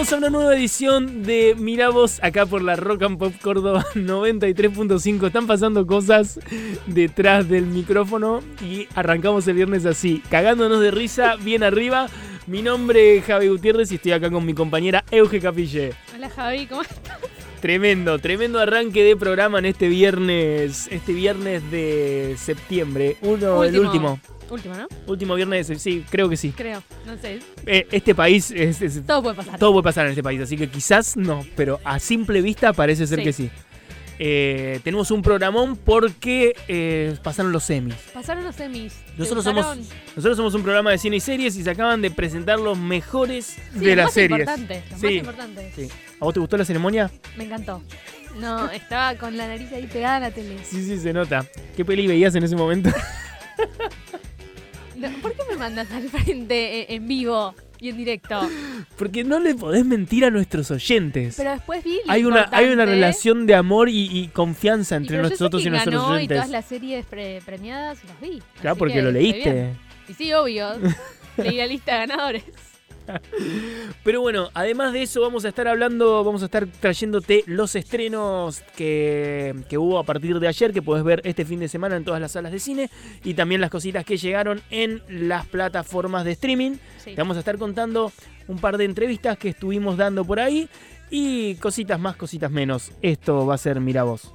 Bienvenidos a una nueva edición de Miramos acá por la Rock and Pop Córdoba 93.5. Están pasando cosas detrás del micrófono y arrancamos el viernes así, cagándonos de risa, bien arriba. Mi nombre es Javi Gutiérrez y estoy acá con mi compañera Euge Capille. Hola Javi, ¿cómo estás? Tremendo, tremendo arranque de programa en este viernes, este viernes de septiembre, uno, el último. Último, ¿no? Último viernes, de- sí, creo que sí. Creo, no sé. Eh, este país es, es- Todo puede pasar. todo puede pasar en este país, así que quizás no, pero a simple vista parece ser Sí. que sí. Eh, tenemos un programón porque eh, pasaron los semis. Pasaron los semis. ¿Te Nosotros somos, nosotros somos un programa de cine y series y se acaban de presentar los mejores Sí, de las series. Importante, Sí. más importante. Sí. ¿A vos te gustó la ceremonia? Me encantó. No, estaba con la nariz ahí pegada a la tele. Sí, sí, se nota. ¿Qué peli veías en ese momento? ¿Por qué me mandas al frente eh, en vivo y en directo? Porque no le podés mentir a nuestros oyentes. Pero después vi. hay una, hay una relación de amor y, y confianza entre nosotros y nuestros ganó oyentes. Y todas las series pre- premiadas las vi. Claro, porque que lo leíste. bien. Y sí, obvio. Leí la lista de ganadores. Pero bueno, además de eso vamos a estar hablando, vamos a estar trayéndote los estrenos que, que hubo a partir de ayer, que puedes ver este fin de semana en todas las salas de cine, y también las cositas que llegaron en las plataformas de streaming. Sí. Te vamos a estar contando un par de entrevistas que estuvimos dando por ahí, y cositas más, cositas menos. Esto va a ser Mira Vos.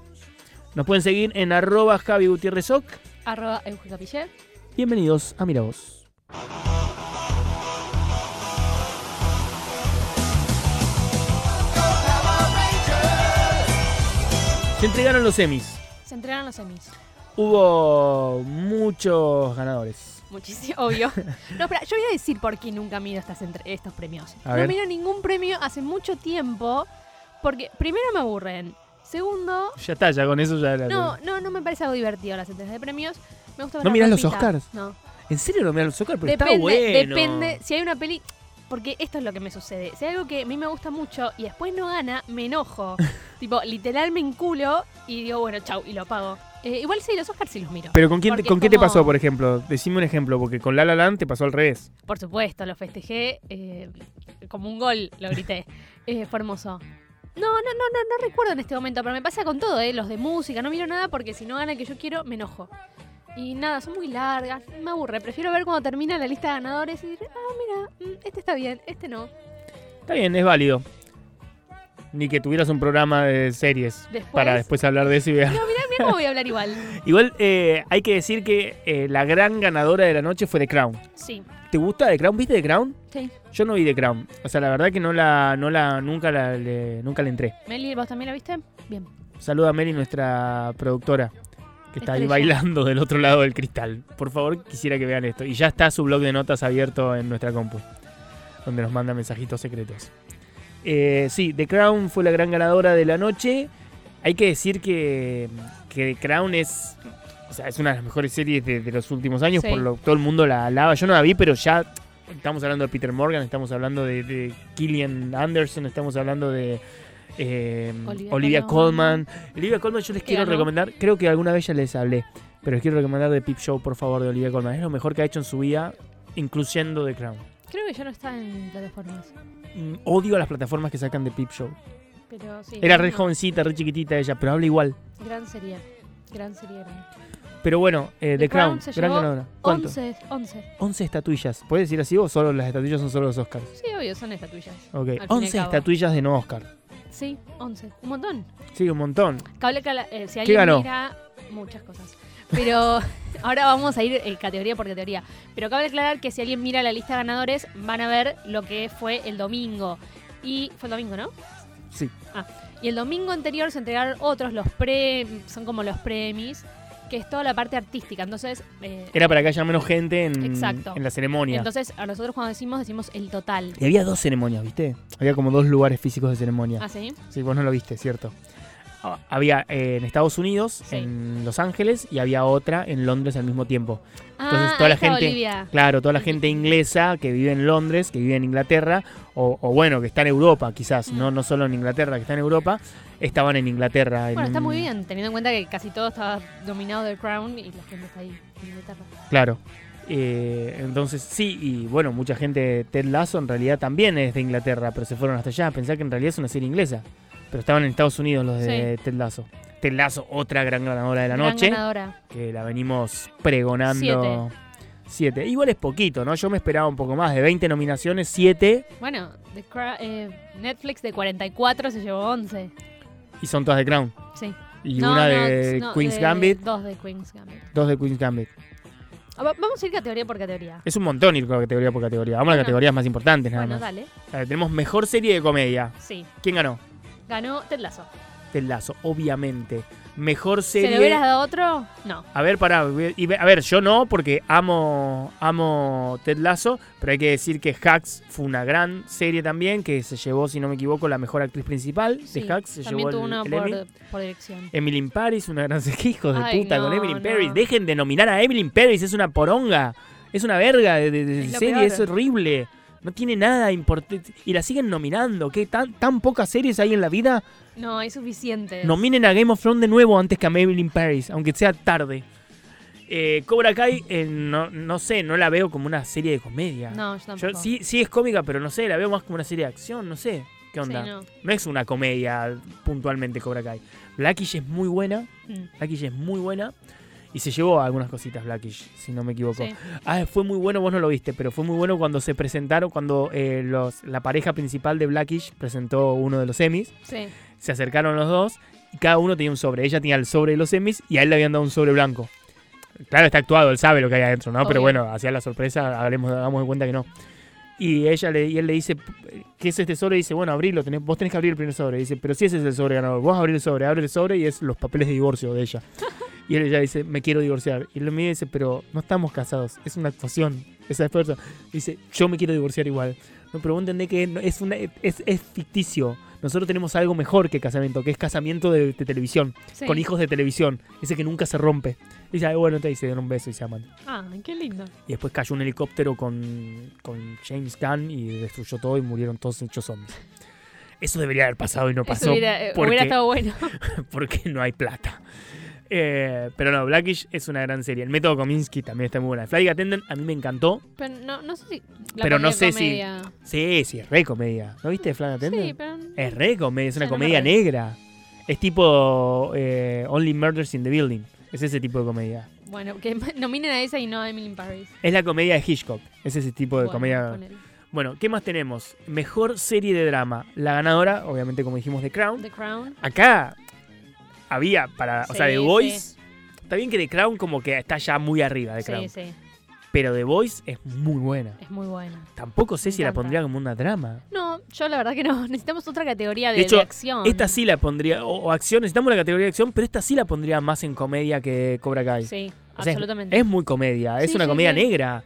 Nos pueden seguir en arroba Javi Gutiérrez Oc. Arroba Euge Capiller. Bienvenidos a Mira Vos. Se entregaron los semis. Se entregaron los semis. Hubo muchos ganadores. Muchísimo, obvio. No, espera, yo voy a decir por qué nunca miro estas entre- estos premios. A no ver. miro ningún premio hace mucho tiempo porque primero me aburren. Segundo, Ya está, ya con eso ya la- no, no, no me parece algo divertido las entregas de premios. Me gusta ver ¿No mirás los. Oscars? No. ¿En serio no miran los Oscar? Pero Depende, está bueno. depende. Si hay una peli. Porque esto es lo que me sucede. Si hay algo que a mí me gusta mucho y después no gana, me enojo. tipo, literal me enculo y digo, bueno, chau, y lo apago. Eh, igual sí, los Oscars sí los miro. Pero ¿con, quién, ¿con qué te pasó, por ejemplo? Decime un ejemplo, porque con La La Land te pasó al revés. Por supuesto, lo festejé eh, como un gol, lo grité. Eh, fue hermoso. No, no, no, no, no recuerdo en este momento, pero me pasa con todo, ¿eh? Los de música, no miro nada porque si no gana el que yo quiero, me enojo. Y nada, son muy largas, me aburre. Prefiero ver cuando termina la lista de ganadores y decir, ah, mira, mm, este está bien, este no. Está bien, es válido. Ni que tuvieras un programa de series Después- para después hablar de eso y ver. No, mira, mira cómo voy a hablar igual. Igual eh, hay que decir que eh, la gran ganadora de la noche fue The Crown. Sí, ¿Te gusta The Crown? ¿Viste The Crown? sí. Yo no vi The Crown. O sea, la verdad que no la, no la, nunca la, le- nunca la entré. Meli, ¿vos también la viste? Bien. Saluda a Mary, nuestra productora, que está ahí bailando del otro lado del cristal. Por favor, quisiera que vean esto. Y ya está su blog de notas abierto en nuestra compu, donde nos manda mensajitos secretos. Eh, sí, The Crown fue la gran ganadora de la noche. Hay que decir que, que The Crown es, o sea, es una de las mejores series de, de los últimos años. Sí. Por lo todo el mundo la alaba. Yo no la vi, pero ya estamos hablando de Peter Morgan, estamos hablando de, de Killian Anderson, estamos hablando de eh, Olivia Olivia Colman. Colman. Olivia Colman yo les quiero recomendar, creo que alguna vez ya les hablé, pero les quiero recomendar The Peep Show, por favor, de Olivia Colman. Es lo mejor que ha hecho en su vida, incluyendo The Crown. Creo que ya no está en plataformas. Mm, Odio a las plataformas que sacan de Peep Show. Pero sí. Era re no. jovencita, re chiquitita ella, pero habla igual. Gran serie. Gran serie. Gran. Pero bueno, eh, The, The Crown, Crown se gran ganadora. ¿Cuánto? 11, 11. 11 estatuillas. ¿Puedes decir así o solo las estatuillas son solo los Oscars? Sí, obvio, son estatuillas. Ok, fin y al 11 cabo. estatuillas de no Oscar. Sí, 11. Un montón. Sí, un montón. Cable, eh, si alguien ganó? mira muchas cosas. Pero ahora vamos a ir eh, categoría por categoría. Pero cabe aclarar que si alguien mira la lista de ganadores, van a ver lo que fue el domingo. Y fue el domingo, ¿no? Sí. Y el domingo anterior se entregaron otros, los pre. son como los premis, que es toda la parte artística. Entonces. eh, Era para que haya menos gente en, Exacto. en la ceremonia. entonces, a nosotros cuando decimos, decimos el total. y había dos ceremonias, ¿viste? Había como dos lugares físicos de ceremonia. ¿Ah, sí? Sí, vos no lo viste, ¿cierto? Ah, Había eh, en Estados Unidos, Sí. en Los Ángeles, y había otra en Londres al mismo tiempo. Entonces, ah, toda la gente- Olivia. Claro, toda la gente inglesa que vive en Londres, que vive en Inglaterra, o, o bueno, que está en Europa quizás, Mm. no, no solo en Inglaterra, que está en Europa, estaban en Inglaterra. en Bueno, está un- muy bien, teniendo en cuenta que casi todo estaba dominado del Crown y la gente está ahí en Inglaterra. Claro. Eh, entonces, sí, y bueno, mucha gente, Ted Lasso en realidad también es de Inglaterra, pero se fueron hasta allá. Pensá que en realidad es una serie inglesa. Pero estaban en Estados Unidos los de Ted Lasso. Ted Lasso, otra gran ganadora de la Gran noche, ganadora. que la venimos pregonando. Siete. Igual es poquito, ¿no? Yo me esperaba un poco más. De 20 nominaciones, 7. Bueno, The eh, Netflix de 44 se llevó 11. Y son todas de Crown. Sí. Y No, una no, de no, Queen's de- Gambit, Dos de Queen's Gambit. dos de Queen's Gambit. Ah, va- Vamos a ir categoría por categoría. Es un montón ir categoría por categoría. Vamos a las categorías más importantes nada Bueno, más. dale. A ver, tenemos mejor serie de comedia. Sí. ¿Quién ganó? Ganó Ted Lasso. Ted Lasso, obviamente. Mejor ¿Se le serie. hubieras dado otro? No. A ver, pará. a- ver, yo no, porque amo, amo Ted Lasso, pero hay que decir que Hacks fue una gran serie también, que se llevó, si no me equivoco, la mejor actriz principal Sí. de Hacks. Se También llevó tuvo el, una el por, Emmy. por dirección. Emily in Paris, una gran serie. ¿Qué hijos de Ay, puta con Emily in no. Paris? Dejen de nominar a Emily in Paris, es una poronga. Es una verga de, de- de Es lo serie, peor. es horrible. No tiene nada importante. Y la siguen nominando. ¿Qué? ¿Tan, tan pocas series hay en la vida? No, hay suficiente. Nominen a Game of Thrones de nuevo antes que a Emily in Paris, aunque sea tarde. Eh, Cobra Kai, eh, no, no sé, no la veo como una serie de comedia. No, yo tampoco. Yo, sí, sí es cómica, pero no sé, la veo más como una serie de acción, no sé. ¿Qué Sí, onda? no. no. es una comedia puntualmente Cobra Kai. Blackish es muy buena, Mm, Blackish es muy buena. Y se llevó algunas cositas Blackish, si no me equivoco. sí. Ah, fue muy bueno, vos no lo viste, pero fue muy bueno cuando se presentaron, cuando eh, los, la pareja principal de Blackish presentó uno de los Emmys. Sí. Se acercaron los dos y cada uno tenía un sobre. Ella tenía el sobre de los Emmys y a él le habían dado un sobre blanco. Claro, está actuado, él sabe lo que hay adentro, ¿no? Pero bueno, hacía la sorpresa, hablemos, hagamos de cuenta que no. Y ella le, y él le dice, ¿qué es este sobre? Y dice, bueno, abrilo, tenés, vos tenés que abrir el primer sobre. Y dice, pero si ese es el sobre ganador, vos abrís el sobre, abre el sobre y es los papeles de divorcio de ella. y él ella dice, me quiero divorciar. Y él me dice, pero no estamos casados, es una actuación, esa esfuerzo. Dice, yo me quiero divorciar igual. No, pero vos entendés que es, una, es, es ficticio. Nosotros tenemos algo mejor que casamiento, que es casamiento de, de televisión, sí. con hijos de televisión, ese que nunca se rompe. Y dice, "Ay, bueno, te dice, dan un beso y se aman. Ah, qué lindo. Y después cayó un helicóptero con, con James Gunn y destruyó todo y murieron todos hechos zombies. Eso debería haber pasado y no pasó hubiera, eh, porque, hubiera estado bueno. porque no hay plata. Eh, pero no, Blackish es una gran serie. El método Kominsky también está muy buena. Flight Attendant a mí me encantó. Pero no, no sé si. la Pero no sé si-. Sí, sí, es re comedia. ¿No viste Flight Attendant? Sí, pero. Es re comedia, es una no comedia negra. Es tipo eh, Only Murders in the Building. Es ese tipo de comedia. Bueno, que nominen a esa y no a Emily in Paris. Es la comedia de Hitchcock. Es ese tipo de Bueno, comedia. ponele. Bueno, ¿qué más tenemos? Mejor serie de drama. La ganadora, obviamente, como dijimos, The Crown. The Crown. Acá había para. o Sí, sea, The sí. Voice. Está bien que The Crown como que está ya muy arriba de Crown. Sí, sí. Pero The Voice es muy buena. Es muy buena. Tampoco sé Me si la pondría como una drama. No, yo la verdad que no. Necesitamos otra categoría de, De hecho, de acción. Esta sí la pondría. O, o acción, necesitamos la categoría de acción, pero esta sí la pondría más en comedia que Cobra Kai. Sí, O sea, es- absolutamente. Es muy comedia, es Sí, una sí, comedia sí. negra.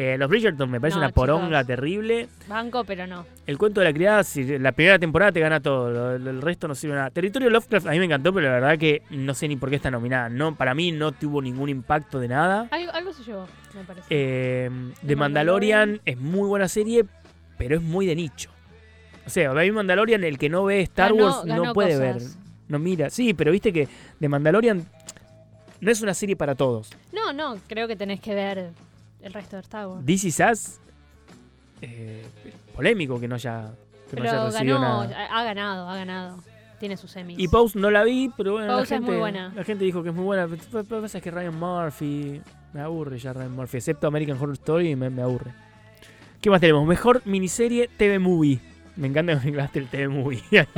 Eh, los Bridgerton me parece No, una poronga terrible. Banco, pero no. El cuento de la criada, si la primera temporada te gana todo, el resto no sirve nada. Territorio Lovecraft a mí me encantó, pero la verdad que no sé ni por qué está nominada. No, para mí no tuvo ningún impacto de nada. Algo, algo se llevó, me parece. Eh, The Mandalorian Mandalorian. es muy buena serie, pero es muy de nicho. O sea, a mí Mandalorian, el que no ve Star Ganó- Wars no puede cosas. ver, no mira. Sí, pero viste que The Mandalorian no es una serie para todos. No, no, creo que tenés que ver el resto de Star Wars. This Is Us, eh, polémico que no haya, que no haya Pero recibido ganó, ha ganado, ha ganado. Tiene sus semis. Y Pose no la vi, pero bueno, la Pose es gente, muy buena. la gente dijo que es muy buena. Lo que pasa es que Ryan Murphy, me aburre ya Ryan Murphy, excepto American Horror Story, me, me aburre. ¿Qué más tenemos? Mejor miniserie TV Movie. Me encanta que mezclaste el TV Movie.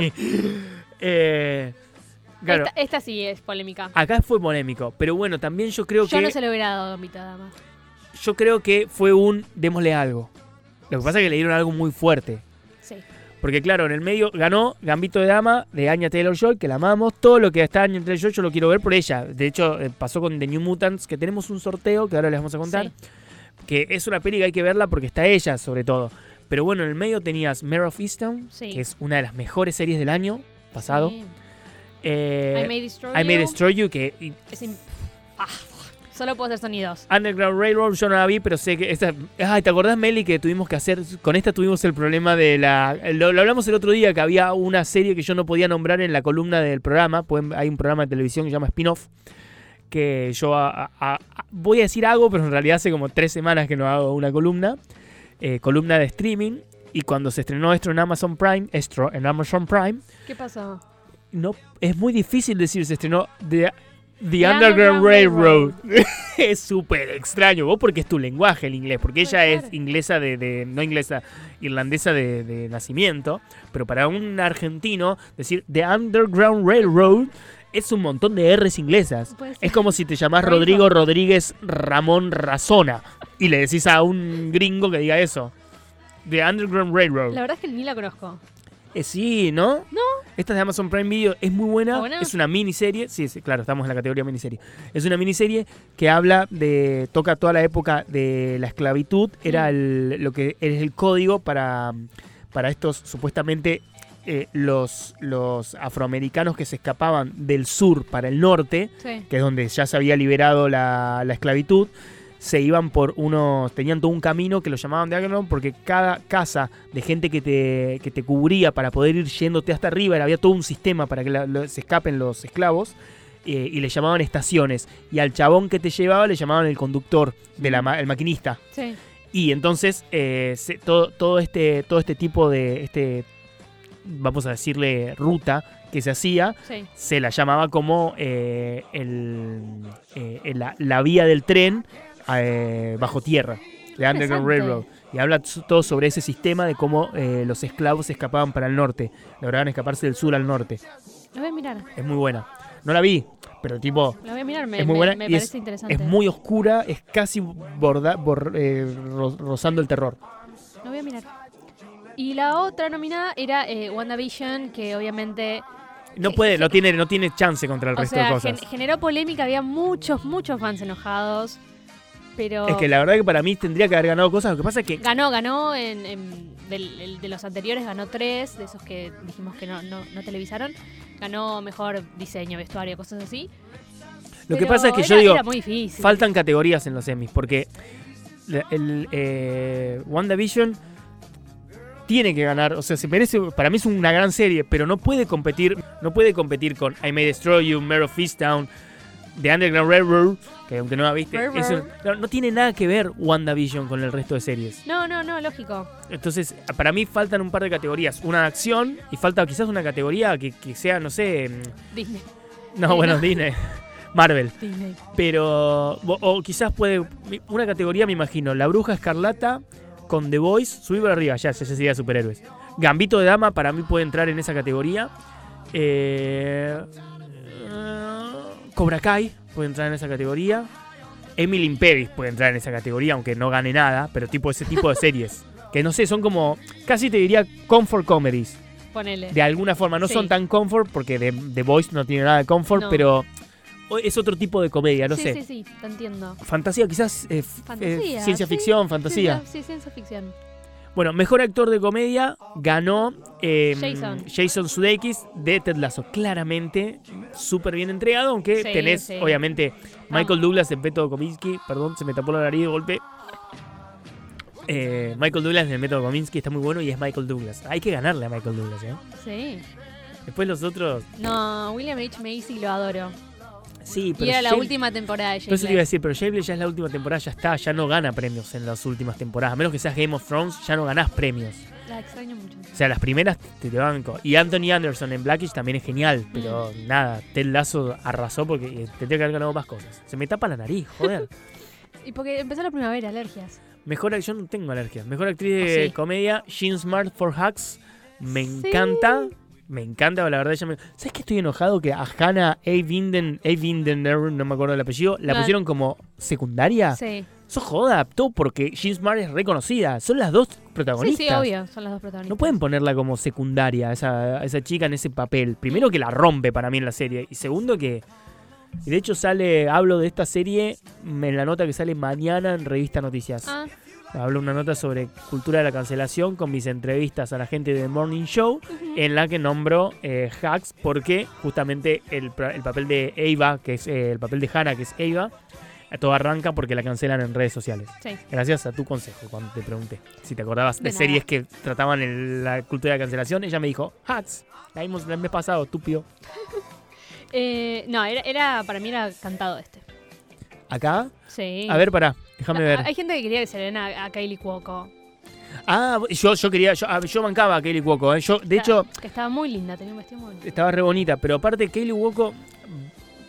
eh, claro, esta, esta sí es polémica. acá fue polémico, pero bueno, también yo creo Yo que no se le hubiera dado a Gambito Dama. Yo creo que fue un démosle algo. Lo que pasa es que le dieron algo muy fuerte. Sí. Porque claro, en el medio ganó Gambito de Dama de Anya Taylor-Joy, que la amamos. Todo lo que está Anya Taylor-Joy yo lo quiero ver por ella. De hecho, eh, pasó con The New Mutants, que tenemos un sorteo que ahora les vamos a contar. Sí. Que es una peli que hay que verla porque está ella, sobre todo. Pero bueno, en el medio tenías Mare of Easttown, Sí. que es una de las mejores series del año pasado. Sí. Eh, I May Destroy I May You. Destroy You, que Es Ah, solo puedo hacer sonidos. Underground Railroad yo no la vi, pero sé que esta... Ay, ¿te acordás, Meli, que tuvimos que hacer... Con esta tuvimos el problema de la... Lo, lo hablamos el otro día, que había una serie que yo no podía nombrar en la columna del programa. Pueden- hay un programa de televisión que se llama Spin-Off, que yo a- a- a- voy a decir hago, pero en realidad hace como tres semanas que no hago una columna, eh, columna de streaming, y cuando se estrenó esto en Amazon Prime, esto en Amazon Prime, ¿Qué pasó? no es muy difícil decir se estrenó The, The, The Underground, Underground Railroad. es súper extraño, vos porque es tu lenguaje el inglés, porque ella es inglesa de, de- no inglesa, irlandesa de, de nacimiento, pero para un argentino decir The Underground Railroad es un montón de R's inglesas. Es como si te llamás. Rodrigo Rodríguez Ramón Razona y le decís a un gringo que diga eso. The Underground Railroad. La verdad es que ni la conozco. Eh, sí, ¿no? No. Esta es de Amazon Prime Video, es muy buena. Es una miniserie. Sí, sí, claro, estamos en la categoría miniserie. Es una miniserie que habla de. toca toda la época de la esclavitud. Era el- lo que es el código para, para estos supuestamente. eh, los, los afroamericanos que se escapaban del sur para el norte, Sí. que es donde ya se había liberado la, la esclavitud, se iban por unos, tenían todo un camino que lo llamaban de Underground porque cada casa de gente que te, que te cubría para poder ir yéndote hasta arriba, había todo un sistema para que la- lo- se escapen los esclavos. eh, y le llamaban estaciones. Y al chabón que te llevaba le llamaban el conductor, de la, ma- el maquinista. Sí. Y entonces eh, se- todo, todo, este, todo este tipo de, este, vamos a decirle, ruta que se hacía, Sí. se la llamaba como eh, el, eh, la, la vía del tren eh, bajo tierra, de Underground. Railroad. Y habla todo sobre ese sistema de cómo eh, los esclavos escapaban para el norte, lograban escaparse del sur al norte. La voy a mirar. Es muy buena. No la vi, pero tipo, La voy a mirar. Me, Es muy buena me y es- parece interesante. es muy oscura, es casi borda, bor- eh, ro- rozando el terror. La voy a mirar. Y la otra nominada era eh, WandaVision, que obviamente. No que- puede, no tiene, no tiene chance contra el O resto sea, de cosas. gen- generó polémica, había muchos, muchos fans enojados. Pero. Es que la verdad que para mí tendría que haber ganado cosas. Lo que pasa es que Ganó, ganó en, el- de los anteriores, ganó tres, de esos que dijimos que no, no, no televisaron. Ganó mejor diseño, vestuario, cosas así. lo que pasa es que era- yo digo, Era muy difícil. faltan categorías en los Emmys porque la- el eh, WandaVision tiene que ganar, o sea, se merece, para mí es una gran serie, pero no puede competir, no puede competir con I May Destroy You, Mare of Easttown, The Underground Railroad, que aunque no la viste, Railroad. es un- no, no tiene nada que ver WandaVision con el resto de series. No, no, no, lógico. Entonces, para mí faltan un par de categorías, una de acción y falta quizás una categoría que, que sea, no sé, mm, Disney. no, bueno, no. Disney, Marvel. Disney. Pero. O, o quizás puede. Una categoría, me imagino. La Bruja Escarlata con The Voice. Subir para arriba, ya, ya sería superhéroes. Gambito de Dama para mí puede entrar en esa categoría. Eh, eh, Cobra Kai puede entrar en esa categoría. Emily in Paris puede entrar en esa categoría, aunque no gane nada. Pero tipo ese tipo de series. Que no sé, son como. Casi te diría comfort comedies. Ponele. De alguna forma. No Sí. son tan comfort porque The, Voice no tiene nada de comfort, No. pero. Es otro tipo de comedia, no sí, sé. sí, sí, te entiendo. Fantasía, quizás eh, Fantasía, eh, ciencia sí. ficción, fantasía. Sí, sí, ciencia ficción. Bueno, mejor actor de comedia ganó eh, Jason. Jason Sudeikis de Ted Lasso. Claramente, súper bien entregado, aunque Sí, tenés, sí. obviamente, Michael. Douglas en Método Kominsky. Perdón, se me tapó la nariz de golpe. Eh, Michael Douglas en el Método Kominsky está muy bueno y es Michael Douglas. Hay que ganarle a Michael Douglas, ¿eh? Sí. Después los otros, No, William H. Macy lo adoro. Sí, pero Y era la última temporada de Jake Entonces te iba a decir, pero Shameless ya es la última temporada, ya está, ya no gana premios en las últimas temporadas. A menos que seas Game of Thrones, ya no ganás premios. La extraño mucho. O sea, las primeras te, te banco. Y Anthony Anderson en Blackish también es genial, pero Mm. nada, Ted Lasso arrasó porque eh, tendría que haber ganado más cosas. Se me tapa la nariz, joder. Y porque empezó la primavera, alergias. Mejor, yo no tengo alergia. Mejor actriz de Oh, sí. comedia, Jean Smart for Hacks. Me Sí. Me encanta, la verdad. Ella me... ¿Sabes que estoy enojado que a Hannah A. Vinden, A. No me acuerdo el apellido, la No. pusieron como secundaria? Sí. Eso joda, todo porque Jean Smart es reconocida. Son las dos protagonistas. sí, obvio. Son las dos protagonistas. No pueden ponerla como secundaria, esa, esa chica en ese papel. Primero que la rompe para mí en la serie. Y segundo que. Y de hecho sale, hablo de esta serie en la nota que sale mañana en Revista Noticias. Ah, Hablo una nota sobre cultura de la cancelación con mis entrevistas a la gente de Morning Show, en la que nombro eh, Hacks porque justamente el, papel de Eva, que es eh, el papel de Hannah, que es Eva, todo arranca porque la cancelan en redes sociales. sí. Gracias a tu consejo cuando te pregunté si te acordabas de, series que trataban el- la cultura de la cancelación. Ella me dijo, Hacks, la vimos el mes pasado, estúpido. Eh, no, era, era, para mí era cantado este. ¿Acá? Sí. A ver, pará, déjame ver. Hay gente que quería que se le den a, a Kylie Cuoco. Ah, yo, yo quería, yo, ah, yo bancaba a Kaylee Cuoco. ¿eh? Yo, de hecho, Que estaba muy linda, tenía un vestido muy lindo. estaba re bonita, pero aparte Kaylee Cuoco,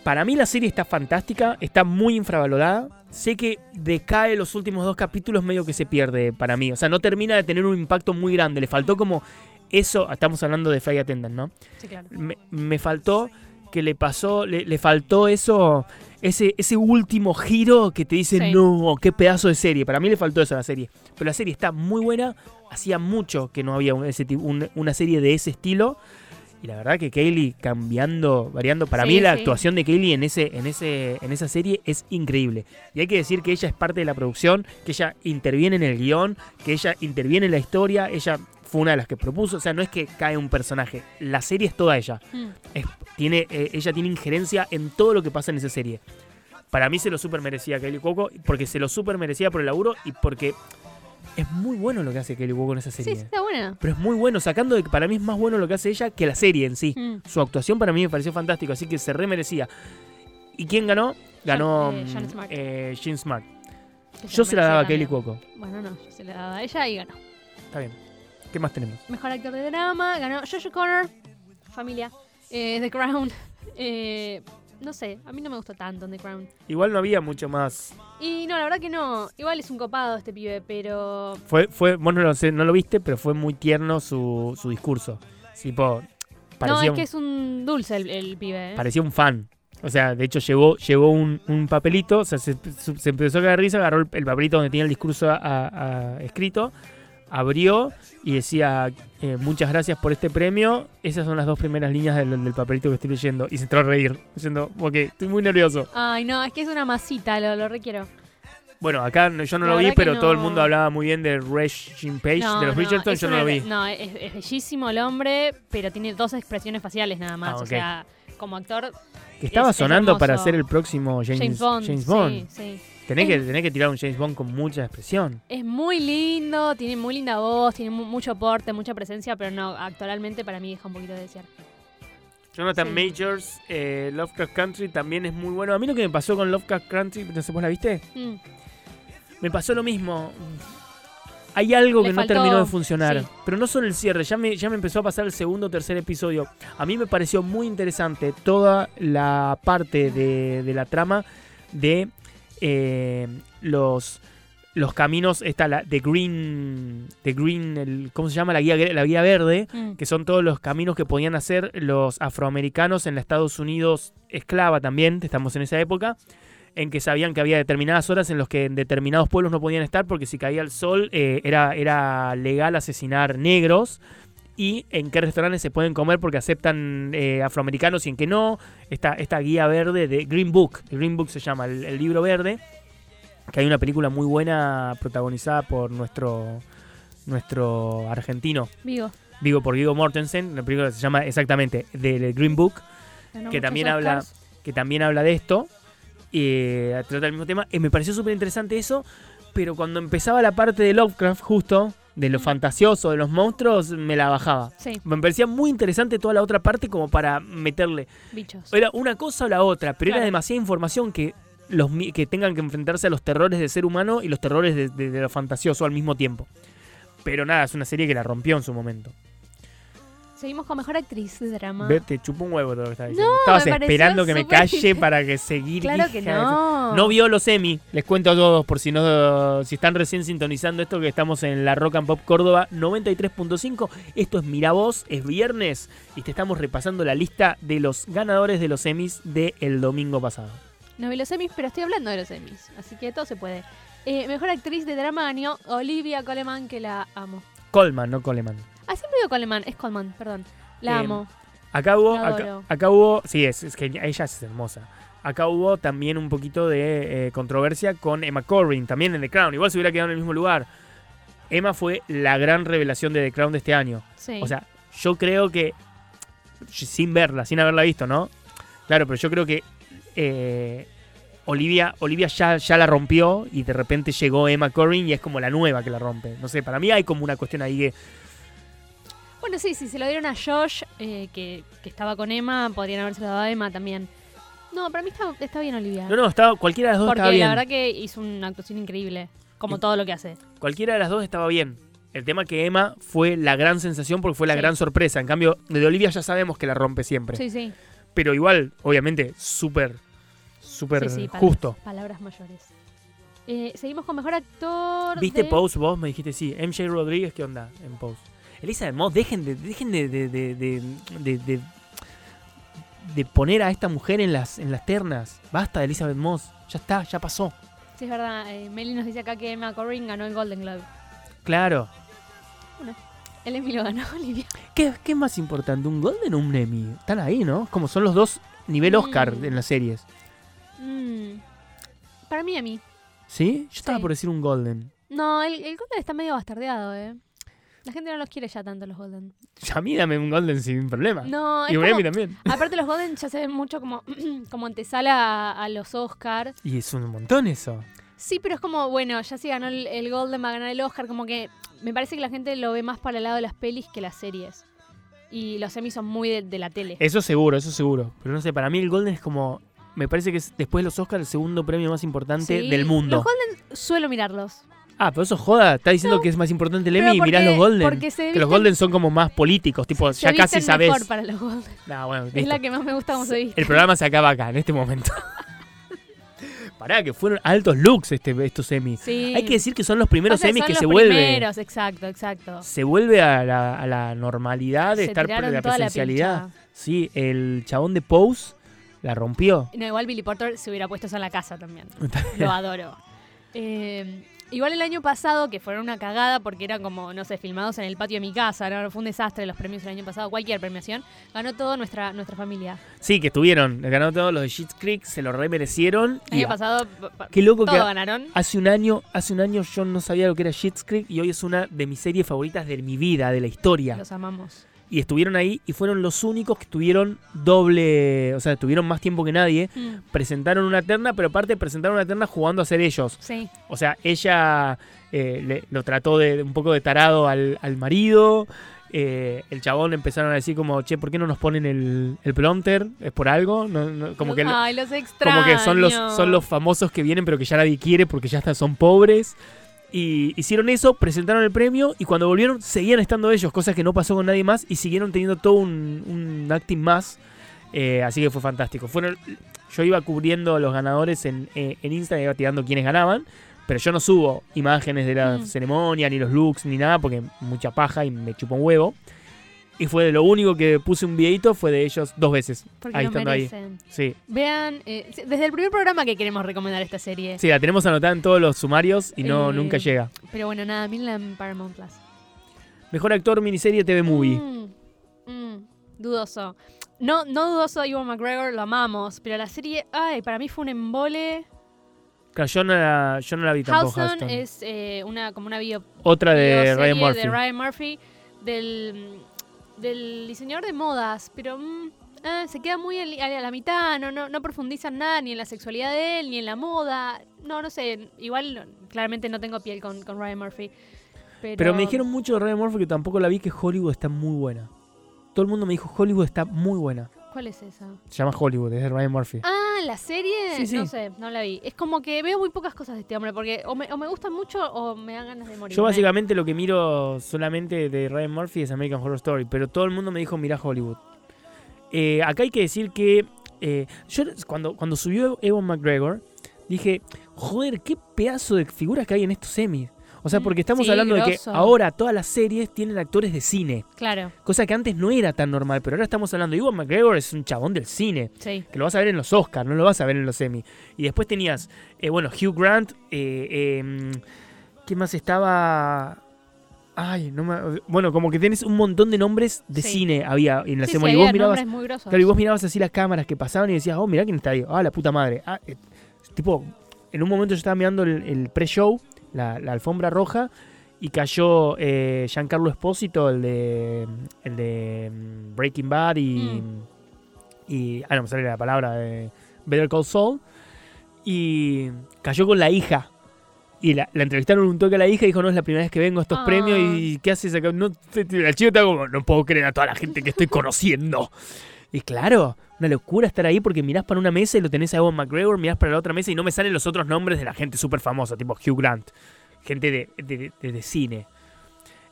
para mí la serie está fantástica, está muy infravalorada. Sé que decae los últimos dos capítulos medio que se pierde para mí. O sea, no termina de tener un impacto muy grande. Le faltó como eso, estamos hablando de Fly Attendant, ¿no? Sí, claro. me, me faltó que le pasó, le, le faltó eso, ese, ese último giro que te dice, Sí. no, qué pedazo de serie. Para mí le faltó eso a la serie. Pero la serie está muy buena. Hacía mucho que no había un- ese un- una serie de ese estilo. Y la verdad que Kaylee cambiando, variando. Para Sí, mí la sí. actuación de Kaylee en, ese, en, ese, en esa serie es increíble. Y hay que decir que ella es parte de la producción, que ella interviene en el guion, que ella interviene en la historia. Ella fue una de las que propuso. O sea, no es que cae un personaje. La serie es toda ella Mm. es- tiene, eh, ella tiene injerencia en todo lo que pasa en esa serie. Para mí se lo super merecía Kelly Cuoco, porque se lo super merecía por el laburo y porque es muy bueno lo que hace Kelly Cuoco en esa serie. sí, está buena. Pero es muy bueno, sacando de que para mí es más bueno lo que hace ella que la serie en sí. Mm. Su actuación para mí me pareció fantástico, así que se remerecía. ¿Y quién ganó? Ganó eh, mm, Jean Smart. eh, Jean Smart. Que Yo se la daba a Kelly. Cuoco. Bueno, no, yo se la daba a ella y ganó. Está bien. ¿Qué más tenemos? Mejor actor de drama, ganó Joshua Connor, familia, eh, The Crown. Eh, no sé, a mí no me gustó tanto The Crown. Igual no había mucho más. Y no, la verdad que no. Igual es un copado este pibe, pero. Fue, fue, vos no lo, sé, no lo viste, pero fue muy tierno su, su discurso. Tipo, No, parecía, es un, que es un dulce el, el pibe. ¿eh? parecía un fan. O sea, de hecho llevó, llevó un, un papelito, o sea, se, se empezó a caer risa, agarró el, el papelito donde tenía el discurso a- a- a- escrito, abrió y decía, eh, muchas gracias por este premio. Esas son las dos primeras líneas del, del papelito que estoy leyendo. Y se entró a reír, diciendo, ok, estoy muy nervioso. Ay, no, es que es una masita, lo, lo requiero. Bueno, acá no- yo no La lo vi, pero todo el mundo hablaba muy bien de Regine Page, No, de los es yo no lo vi. No, es, es bellísimo el hombre, pero tiene dos expresiones faciales nada más. Ah. O sea, como actor, Que estaba es- es sonando para ser el próximo James, James, Bond. James Bond. Sí, sí. Tenés, que, tenés que tirar un James Bond con mucha expresión. Es muy lindo, tiene muy linda voz, tiene mu- mucho porte, mucha presencia, pero no, actualmente para mí deja un poquito de desear. Jonathan Sí. Majors, eh, Lovecraft Country también es muy bueno. A mí lo que me pasó con Lovecraft Country, no sé, ¿vos la viste? Mm, Me pasó lo mismo. Hay algo Le que no terminó de funcionar. sí. Pero no solo el cierre, ya me, ya me empezó a pasar el segundo o tercer episodio. A mí me pareció muy interesante toda la parte de, de la trama de eh, los, los caminos, esta, la, de Green, de Green el, ¿cómo se llama? La guía, la guía verde mm. que son todos los caminos que podían hacer los afroamericanos en los Estados Unidos esclava también, estamos en esa época, en que sabían que había determinadas horas en las que en determinados pueblos no podían estar porque si caía el sol eh, era, era legal asesinar negros y en qué restaurantes se pueden comer porque aceptan eh, afroamericanos y en qué no. Esta, esta guía verde de Green Book, el Green Book se llama, el, el libro verde, que hay una película muy buena protagonizada por nuestro, nuestro argentino, Vigo. digo por Vigo Mortensen, una película que se llama exactamente The Green Book, Que también habla- que también habla de esto, eh, trata el mismo tema. Y me pareció súper interesante eso, pero cuando empezaba la parte de Lovecraft, justo, de lo fantasioso, de los monstruos, me la bajaba. Sí, Me parecía muy interesante toda la otra parte como para meterle. bichos. Era una cosa o la otra, pero era demasiada información que los que tengan que enfrentarse a los terrores del ser humano y los terrores de, de- de lo fantasioso al mismo tiempo. Pero nada, es una serie que la rompió en su momento. Seguimos con mejor actriz de drama. Ve, te chupo un huevo todo lo que estaba diciendo. No, Estabas me esperando que me súper calle para que seguir. Claro que hija de- no. No vio los Emmy, les cuento a todos por si no si están recién sintonizando esto que estamos en la Rock and Pop Córdoba 93.5. Esto es Mira Vos, es viernes y te estamos repasando la lista de los ganadores de los Emmys del domingo pasado. No vi los Emmys, pero estoy hablando de los Emmys. Así que todo se puede. Eh, mejor actriz de drama ganó Olivia Coleman, que la amo. Coleman, no Coleman. Ah, siempre digo Coleman, es Coleman, perdón. La Eh, amo. Acá hubo, acá, hubo, sí, es, es que ella es hermosa. Acá hubo también un poquito de eh, controversia con Emma Corrin, también en The Crown. Igual se hubiera quedado en el mismo lugar. Emma fue la gran revelación de The Crown de este año. Sí. O sea, yo creo que, sin verla, sin haberla visto, ¿no? Claro, pero yo creo que eh, Olivia, Olivia ya, ya la rompió y de repente llegó Emma Corrin y es como la nueva que la rompe. No sé, para mí hay como una cuestión ahí que... Bueno, sí, si se lo dieron a Josh, eh, que, que estaba con Emma, podrían haberse dado a Emma también. No, para mí está, está bien Olivia. No, no, estaba, cualquiera de las dos porque estaba bien. la verdad que hizo una actuación increíble, como Y- todo lo que hace. Cualquiera de las dos estaba bien. El tema que Emma fue la gran sensación porque fue la Sí. gran sorpresa. En cambio, de Olivia ya sabemos que la rompe siempre. Sí, sí. Pero igual, obviamente, súper, súper Sí, sí, justo. Palabras mayores. Eh, seguimos con mejor actor. ¿Viste de- Pose vos? Me dijiste sí. MJ Rodríguez, ¿qué onda en Pose? Elizabeth Moss, dejen de, dejen de, de, de, de, poner a esta mujer en las, en las ternas. Basta de Elizabeth Moss. Ya está, ya pasó. Sí, es verdad. Eh, Meli nos dice acá que Emma Corrin ganó el Golden Globe. Claro. El Emmy lo ganó Olivia. ¿Qué, qué es más importante, un Golden o un Emmy? Están ahí, ¿no? Como son los dos nivel Oscar Mm. en las series. Mm. Para mí, mí. ¿Sí? Yo estaba Sí. por decir un Golden. No, el, el Golden está medio bastardeado, ¿eh? La gente no los quiere ya tanto los Golden. A mí dame un Golden sin problema. No, es y un como- Emmy también. aparte los Golden ya se ven mucho como, como antesala a, a los Oscar. Y es un montón eso. Sí, pero es como, bueno, ya si ganó el, el Golden va a ganar el Oscar, como que me parece que la gente lo ve más para el lado de las pelis que las series. Y los Emmys son muy de, de la tele. Eso seguro, eso seguro. Pero no sé, para mí el Golden es como... Me parece que es después de los Oscars el segundo premio más importante Sí, del mundo. Los Golden suelo mirarlos. Ah, pero eso joda. Está diciendo que es más importante el Emmy y mirás los Golden. porque se que los visten- Golden son como más políticos. Tipo, se ya casi visten sabes. mejor para los Golden. Nah, bueno, Es la que más me gusta cómo se viste. El programa se acaba acá, en este momento. Pará, que fueron altos looks este, estos Emmys. Sí. Hay que decir que son los primeros Pasa Emmys que los se vuelve. primeros, exacto, exacto. Se vuelve a la, a la normalidad de Se estar por la presencialidad. sí, el chabón de Pose la rompió. No, igual Billy Porter se hubiera puesto eso en la casa también. Lo adoro. Eh, igual el año pasado, que fueron una cagada porque eran como, no sé, filmados en el patio de mi casa, ¿no? fue un desastre los premios el año pasado, cualquier premiación, ganó todo nuestra, nuestra familia. Sí, que estuvieron. Ganó todos los de Schitt's Creek, se lo re merecieron. El Y año pasado, qué loco todo que ganaron. hace un año, hace un año yo no sabía lo que era Schitt's Creek y hoy es una de mis series favoritas de mi vida, de la historia. Los amamos. Y estuvieron ahí y fueron los únicos que tuvieron doble, o sea, tuvieron más tiempo que nadie. Mm, Presentaron una terna, pero aparte presentaron una terna jugando a ser ellos. sí. O sea, ella eh, le- lo trató de, un poco de tarado al, al marido. eh, el chabón empezaron a decir como, che, ¿por qué no nos ponen el, el prompter? ¿Es por algo? No, no, como que, Ay, los como que son los, son los famosos que vienen pero que ya nadie quiere porque ya hasta son pobres. Y hicieron eso, presentaron el premio y cuando volvieron seguían estando ellos, cosa que no pasó con nadie más y siguieron teniendo todo un, un acting más. eh, así que fue fantástico. Fueron, yo iba cubriendo a los ganadores en, eh, en Instagram, iba tirando quiénes ganaban, pero yo no subo imágenes de la Mm. ceremonia, ni los looks, ni nada, porque mucha paja y me chupa un huevo. Y fue de lo único que puse un videito, fue de ellos dos veces. Porque ahí lo estando ahí. Sí. Vean, eh, desde el primer programa que queremos recomendar esta serie. Sí, la tenemos anotada en todos los sumarios y no Eh, nunca llega. Pero bueno, nada, mírenla en Paramount Plus. Mejor actor, miniserie, TV movie. Mm, mm, dudoso. No, no dudoso Iwan McGregor, lo amamos, pero la serie, ay, para mí fue un embole. Claro, yo no la, yo no la vi tampoco. Es eh, una como una bio, Otra de Ryan Murphy. de Ryan Murphy del, del diseñador de modas, pero mm, ah, se queda muy a la mitad, no, no, no profundizan nada ni en la sexualidad de él, ni en la moda. No, no sé, igual claramente no tengo piel con, con Ryan Murphy. Pero, Pero me dijeron mucho de Ryan Murphy que tampoco la vi, que Hollywood está muy buena. Todo el mundo me dijo Hollywood está muy buena. ¿Cuál es esa? Se llama Hollywood, es de Ryan Murphy. Ah, la serie. Sí, sí. No sé, no la vi. Es como que veo muy pocas cosas de este hombre, porque o me, o me gustan mucho o me dan ganas de morir. Yo básicamente lo que miro solamente de Ryan Murphy es American Horror Story, pero todo el mundo me dijo, mira Hollywood. Eh, acá hay que decir que eh, yo cuando, cuando subió Ewan McGregor, dije, joder, qué pedazo de figuras que hay en estos semis. O sea, porque estamos sí, hablando de que ahora todas las series tienen actores de cine, Claro, cosa que antes no era tan normal, pero ahora estamos hablando, Ewan McGregor es un chabón del cine. sí. que lo vas a ver en los Oscars, no lo vas a ver en los Emmy. Y después tenías, eh, bueno, Hugh Grant, eh, eh, ¿quién más estaba? Ay, no me... Bueno, como que tenés un montón de nombres de Sí. cine había en la Sí, y vos mirabas, muy claro, y vos mirabas así las cámaras que pasaban y decías, oh, mirá quién está ahí. Ah, la puta madre. Ah, eh, tipo, en un momento yo estaba mirando el, el pre-show, la, la alfombra roja, y cayó eh, Giancarlo Espósito, el de, el de mm, Breaking Bad y, y... Ah, no me sale la palabra de Better Call Saul. Y cayó con la hija. Y la, la entrevistaron un toque a la hija y dijo, no, es la primera vez que vengo a estos Ah. premios y ¿qué haces acá? No, el chico está como, no puedo creer a toda la gente que estoy conociendo. Y claro, una locura estar ahí porque mirás para una mesa y lo tenés a Ewan McGregor, mirás para la otra mesa y no me salen los otros nombres de la gente súper famosa, tipo Hugh Grant, gente de, de- de- de cine.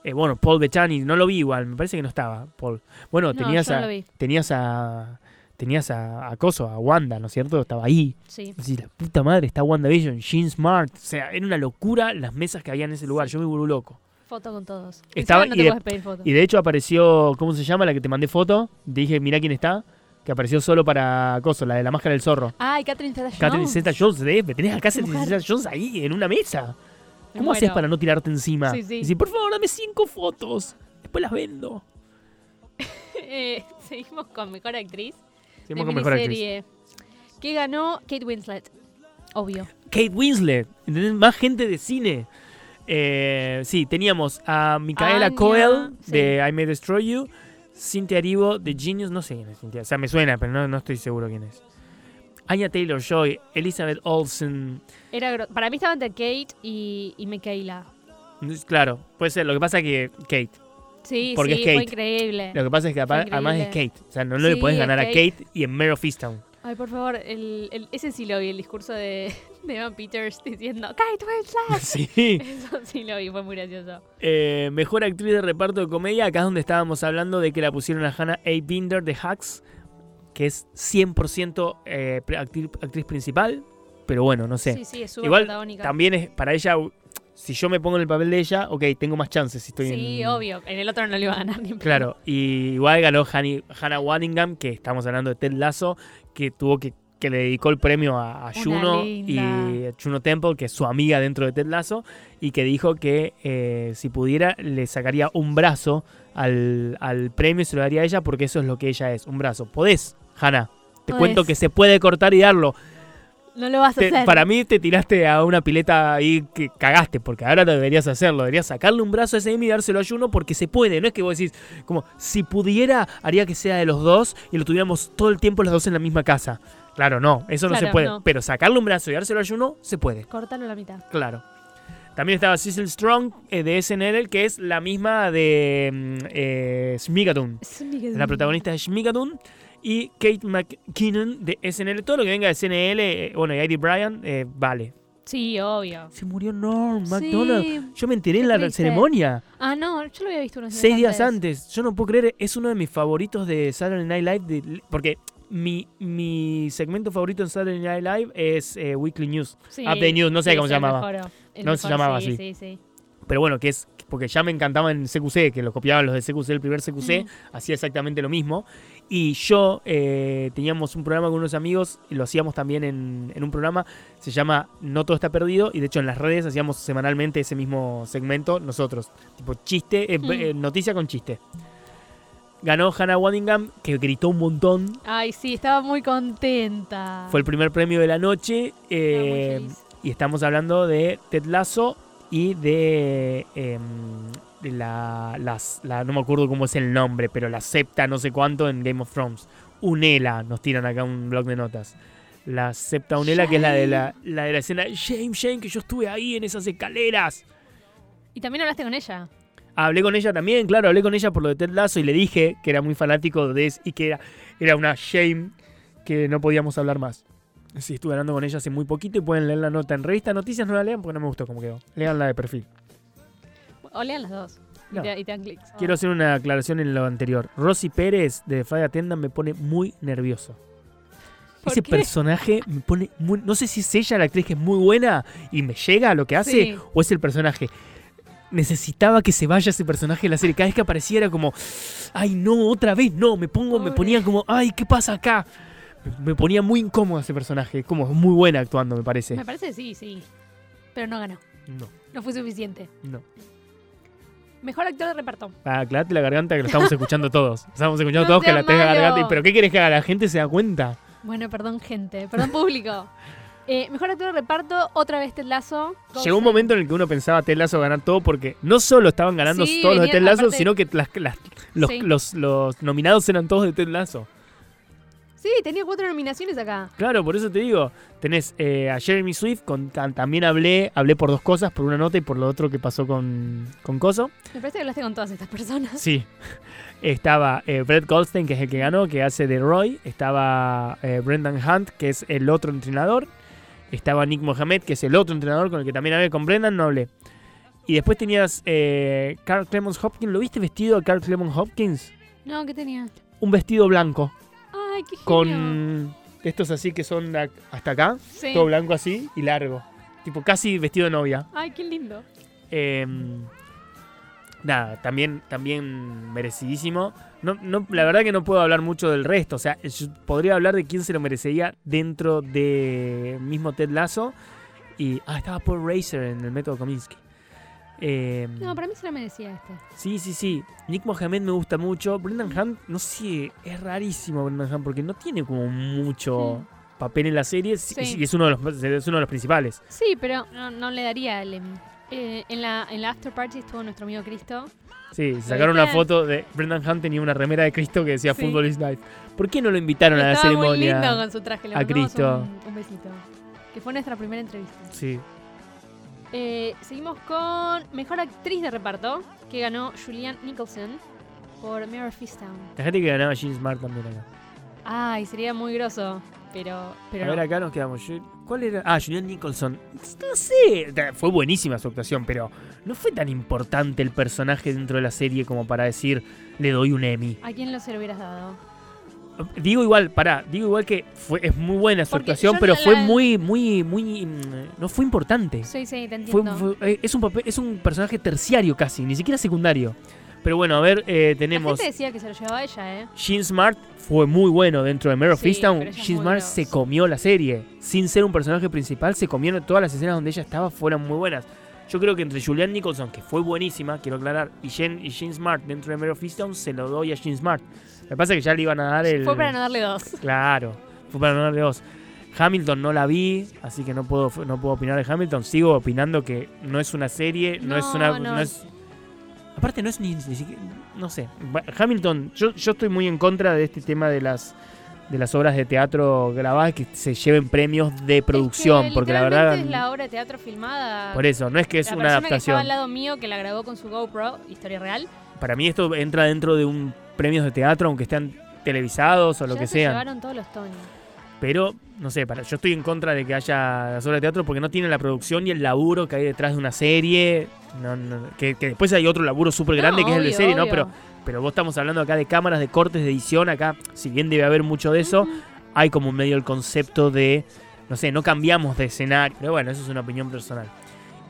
Eh, bueno, Paul Bettany, no lo vi igual, me parece que no estaba, Paul. Bueno, No, tenías, a, tenías a... Tenías a, a Coso, a Wanda, ¿no es cierto? Estaba ahí. Sí. Sí, la puta madre, está WandaVision, Jean Smart. O sea, era una locura las mesas que había en ese lugar. Yo me volví loco. Foto con todos. Estaba- no y te de- puedes pedir foto. Y de hecho apareció, ¿cómo se llama? La que te mandé foto. Dije, mira quién está. Que apareció solo para Coso, la de la máscara del zorro. Ay, Catherine Zeta Catherine Jones. Zeta Jones, ¿eh? Tenés a Catherine. Zeta Jones ahí, en una mesa. Me ¿Cómo haces para no tirarte encima? Sí, sí. Y decir, por favor, dame cinco fotos. Después las vendo. Eh, seguimos con Mejor Actriz. Seguimos de con mejor actriz. Que ganó Kate Winslet. Obvio. Kate Winslet, ¿entendés? Más gente de cine. Eh, sí, teníamos a Micaela Anya, Coel sí. de I May Destroy You, Cynthia Erivo de Genius, no sé quién es Cynthia, o sea, me suena, pero no, no estoy seguro quién es. Anya Taylor Joy, Elizabeth Olsen, Era Para mí estaba entre Kate y, y Michaela. claro, puede ser, lo que pasa es que Kate, Sí, Porque sí, es Kate. fue increíble. lo que pasa es que además es. Kate, o sea, no, no le Sí, puedes es ganar a Kate. Kate y en Mare of Easttown. Ay, por favor, el, el- ese sí lo vi, el discurso de, de Evan Peters diciendo Kate Winslet. sí. Eso sí lo vi, fue muy gracioso. Eh, mejor actriz de reparto de comedia. Acá es donde estábamos hablando de que la pusieron a Hannah A. Binder de Hacks, que es 100% eh, actriz, actriz principal. Pero bueno, no sé. Sí, sí, es Igual protagónica. También es para ella, si yo me pongo en el papel de ella, ok, tengo más chances si estoy Sí, en. obvio. En el otro no le iba a ganar ni. Claro, y igual ganó Hannah Waddingham, que estamos hablando de Ted Lasso, que tuvo que, que le dedicó el premio a, a Juno y a Juno Temple, que es su amiga dentro de Ted Lasso, y que dijo que eh, si pudiera le sacaría un brazo al, al premio y se lo daría a ella porque eso es lo que ella es, un brazo. ¿Podés, Hannah? Te Podés. cuento que se puede cortar y darlo. No lo vas a Te- hacer. para mí te tiraste a una pileta ahí que cagaste, porque ahora no deberías hacerlo. Deberías sacarle un brazo a ese y dárselo a Juno porque se puede. No es que vos decís, como, si pudiera, haría que sea de los dos y lo tuviéramos todo el tiempo los dos en la misma casa. Claro, no, eso no se puede. no. Pero sacarle un brazo y dárselo a Juno, se puede. Córtalo a la mitad. Claro. También estaba Cecil Strong eh, de SNL, que es la misma de mm, eh, la protagonista de Shmigadoon, y Kate McKinnon de SNL. Todo lo que venga de SNL, eh, bueno, y Eddie Bryan, eh, vale. Sí, obvio. Se murió Norm MacDonald. Sí. Yo me enteré en la triste. ceremonia, Ah, no, yo lo había visto unos seis días antes. Yo no puedo creer, es uno de mis favoritos de Saturday Night Live, de- porque mi, mi segmento favorito en Saturday Night Live es eh, Weekly News. Sí, Update News, no sé sí, cómo se llamaba. mejor, No se mejor, llamaba sí, así. Sí, sí. Pero bueno, que es porque ya me encantaba en CQC, que lo copiaban los de CQC, el primer CQC, Mm. hacía exactamente lo mismo. Y yo eh, teníamos un programa con unos amigos, y lo hacíamos también en, en un programa, se llama No Todo Está Perdido, y de hecho en las redes hacíamos semanalmente ese mismo segmento nosotros, tipo chiste, eh, Mm. eh, noticia con chiste. Ganó Hannah Waddingham, que gritó un montón, Ay, sí, estaba muy contenta. fue el primer premio de la noche, eh, y estamos hablando de Ted Lasso y de, em, de la, las, la- no me acuerdo cómo es el nombre, pero la septa no sé cuánto en Game of Thrones. Unela, nos tiran acá un blog de notas. La septa Unela, que es la de la, la de la escena Shame, Shame, que yo estuve ahí en esas escaleras. Y también hablaste con ella. Hablé con ella también, claro, hablé con ella por lo de Ted Lasso y le dije que era muy fanático de y que era, era una shame que no podíamos hablar más. Sí, estuve hablando con ella hace muy poquito y pueden leer la nota en revista Noticias, no la lean porque no me gustó cómo quedó. Lean la de perfil. O lean las dos. Y, te, y te dan clics. Quiero hacer una aclaración en lo anterior. Rosy Pérez de Fire Attendant me pone muy nervioso. ¿Por Ese qué? personaje me pone muy... No sé si es ella la actriz que es muy buena y me llega a lo que hace Sí. o es el personaje. Necesitaba que se vaya ese personaje de la serie. Cada vez que aparecía era como... Ay, no, otra vez, no. Me pongo, me ponía como... Ay, ¿qué pasa acá? Me- ponía muy incómodo ese personaje. Como es muy buena actuando, me parece. Me parece sí, sí. Pero no ganó. No, No fue suficiente. no. Mejor actor de reparto. Ah, aclarate la garganta que lo estamos escuchando todos. Estamos escuchando No todos que la tenga malo. garganta. ¿Pero qué querés que haga? La gente se da cuenta. Bueno, perdón, gente. Perdón, público. Eh, mejor actor de reparto, otra vez Ted Lasso. Llegó un momento en el que uno pensaba Ted Lasso ganar todo porque no solo estaban ganando Sí, todos los de Ted Lasso, aparte- sino que las- las- los, Sí. los- los nominados eran todos de Ted Lasso. Sí, tenía cuatro nominaciones acá. Claro, por eso te digo. Tenés eh, a Jeremy Swift, con, también hablé, hablé por dos cosas, por una nota y por lo otro que pasó con, con Coso. Me parece que hablaste con todas estas personas. Sí. Estaba eh, Brett Goldstein, que es el que ganó, que hace de Roy. Estaba eh, Brendan Hunt, que es el otro entrenador. Estaba Nick Mohamed, que es el otro entrenador con el que también hablé. Con Brendan no hablé. Y después tenías eh, Carl Clemons Hopkins. ¿Lo viste vestido a Carl Clemons Hopkins? No, ¿qué tenía? Un vestido blanco. Ay, qué genio. Con estos así que son hasta acá. Sí. Todo blanco así y largo. Tipo casi vestido de novia. Ay, qué lindo. Eh, nada, también, también merecidísimo. No, no, la verdad que no puedo hablar mucho del resto. O sea, yo podría hablar de quién se lo merecería dentro de mismo Ted Lasso. Y. Ah, estaba Paul Racer en el método Kominsky. Eh, No, para mí se la merecía este. Sí, sí, sí. Nick Mohamed me gusta mucho. Brendan Hunt, no sé, es rarísimo Brendan Hunt porque no tiene como mucho papel en la serie sí, Sí. y es uno de los, es uno de los principales. Sí, pero no, no le daría el Emmy. Eh, en, la, en la after party estuvo nuestro amigo Cristo. Sí, sacaron una foto de Brendan Hunt tenía una remera de Cristo que decía Sí. Football is Life. ¿Por qué no lo invitaron a la Estaba muy lindo ceremonia? con su traje. Le a Cristo. Un, un besito. Que fue nuestra primera entrevista. Sí. Eh, seguimos con Mejor Actriz de Reparto, que ganó Julianne Nicholson por Mare of Easttown. La gente que ganaba Jean Smart también acá. Ay, sería muy groso, pero, pero a no. ver, acá nos quedamos. ¿Cuál era? Ah, Julian Nicholson. No sé. Fue buenísima su actuación, pero no fue tan importante el personaje dentro de la serie como para decir le doy un Emmy. ¿A quién lo se lo hubieras dado? Digo igual, pará, digo igual que fue, es muy buena su Porque actuación, pero la- fue muy, muy, muy. mm, No fue importante. Sí, sí, te entiendo. fue- eh, es, un papel, es un personaje terciario casi, ni siquiera secundario. Pero bueno, a ver, eh, La tenemos. gente decía que se lo llevaba ella, ¿eh? Jean Smart fue muy bueno dentro de Mare of Sí, Easttown. Jean Smart se comió la serie. Sin ser un personaje principal, se comió todas las escenas donde ella estaba, fueron muy buenas. Yo creo que entre Julianne Nicholson, que fue buenísima, quiero aclarar, y Jean, y Jean Smart dentro de Mare of Easttown, se lo doy a Jean Smart. Lo que pasa es que ya le iban a dar el. Fue para no darle dos. Claro, fue para no darle dos. Hamilton no la vi, así que no puedo, no puedo opinar de Hamilton. Sigo opinando que no es una serie, no, es una. no. no es- aparte, no es ni, ni siquiera. No sé. Hamilton, yo, yo estoy muy en contra de este tema de las de las obras de teatro grabadas que se lleven premios de producción, Es que porque la verdad. es la obra de teatro filmada. Por eso, no es que es la una persona que estaba adaptación. al lado mío que la grabó con su GoPro, historia real. Para mí esto entra dentro de un premios de teatro, aunque estén televisados o lo que se sean. llevaron todos los Tony. Pero, no sé, para, yo estoy en contra de que haya las obras de teatro porque no tiene la producción y el laburo que hay detrás de una serie. No, no, que, que después hay otro laburo súper grande No, que es el de obvio, serie, ¿no? Pero, pero vos estamos hablando acá de cámaras, de cortes, de edición. Acá, si bien debe haber mucho de eso, hay como medio el concepto de, no sé, no cambiamos de escenario. Pero bueno, eso es una opinión personal.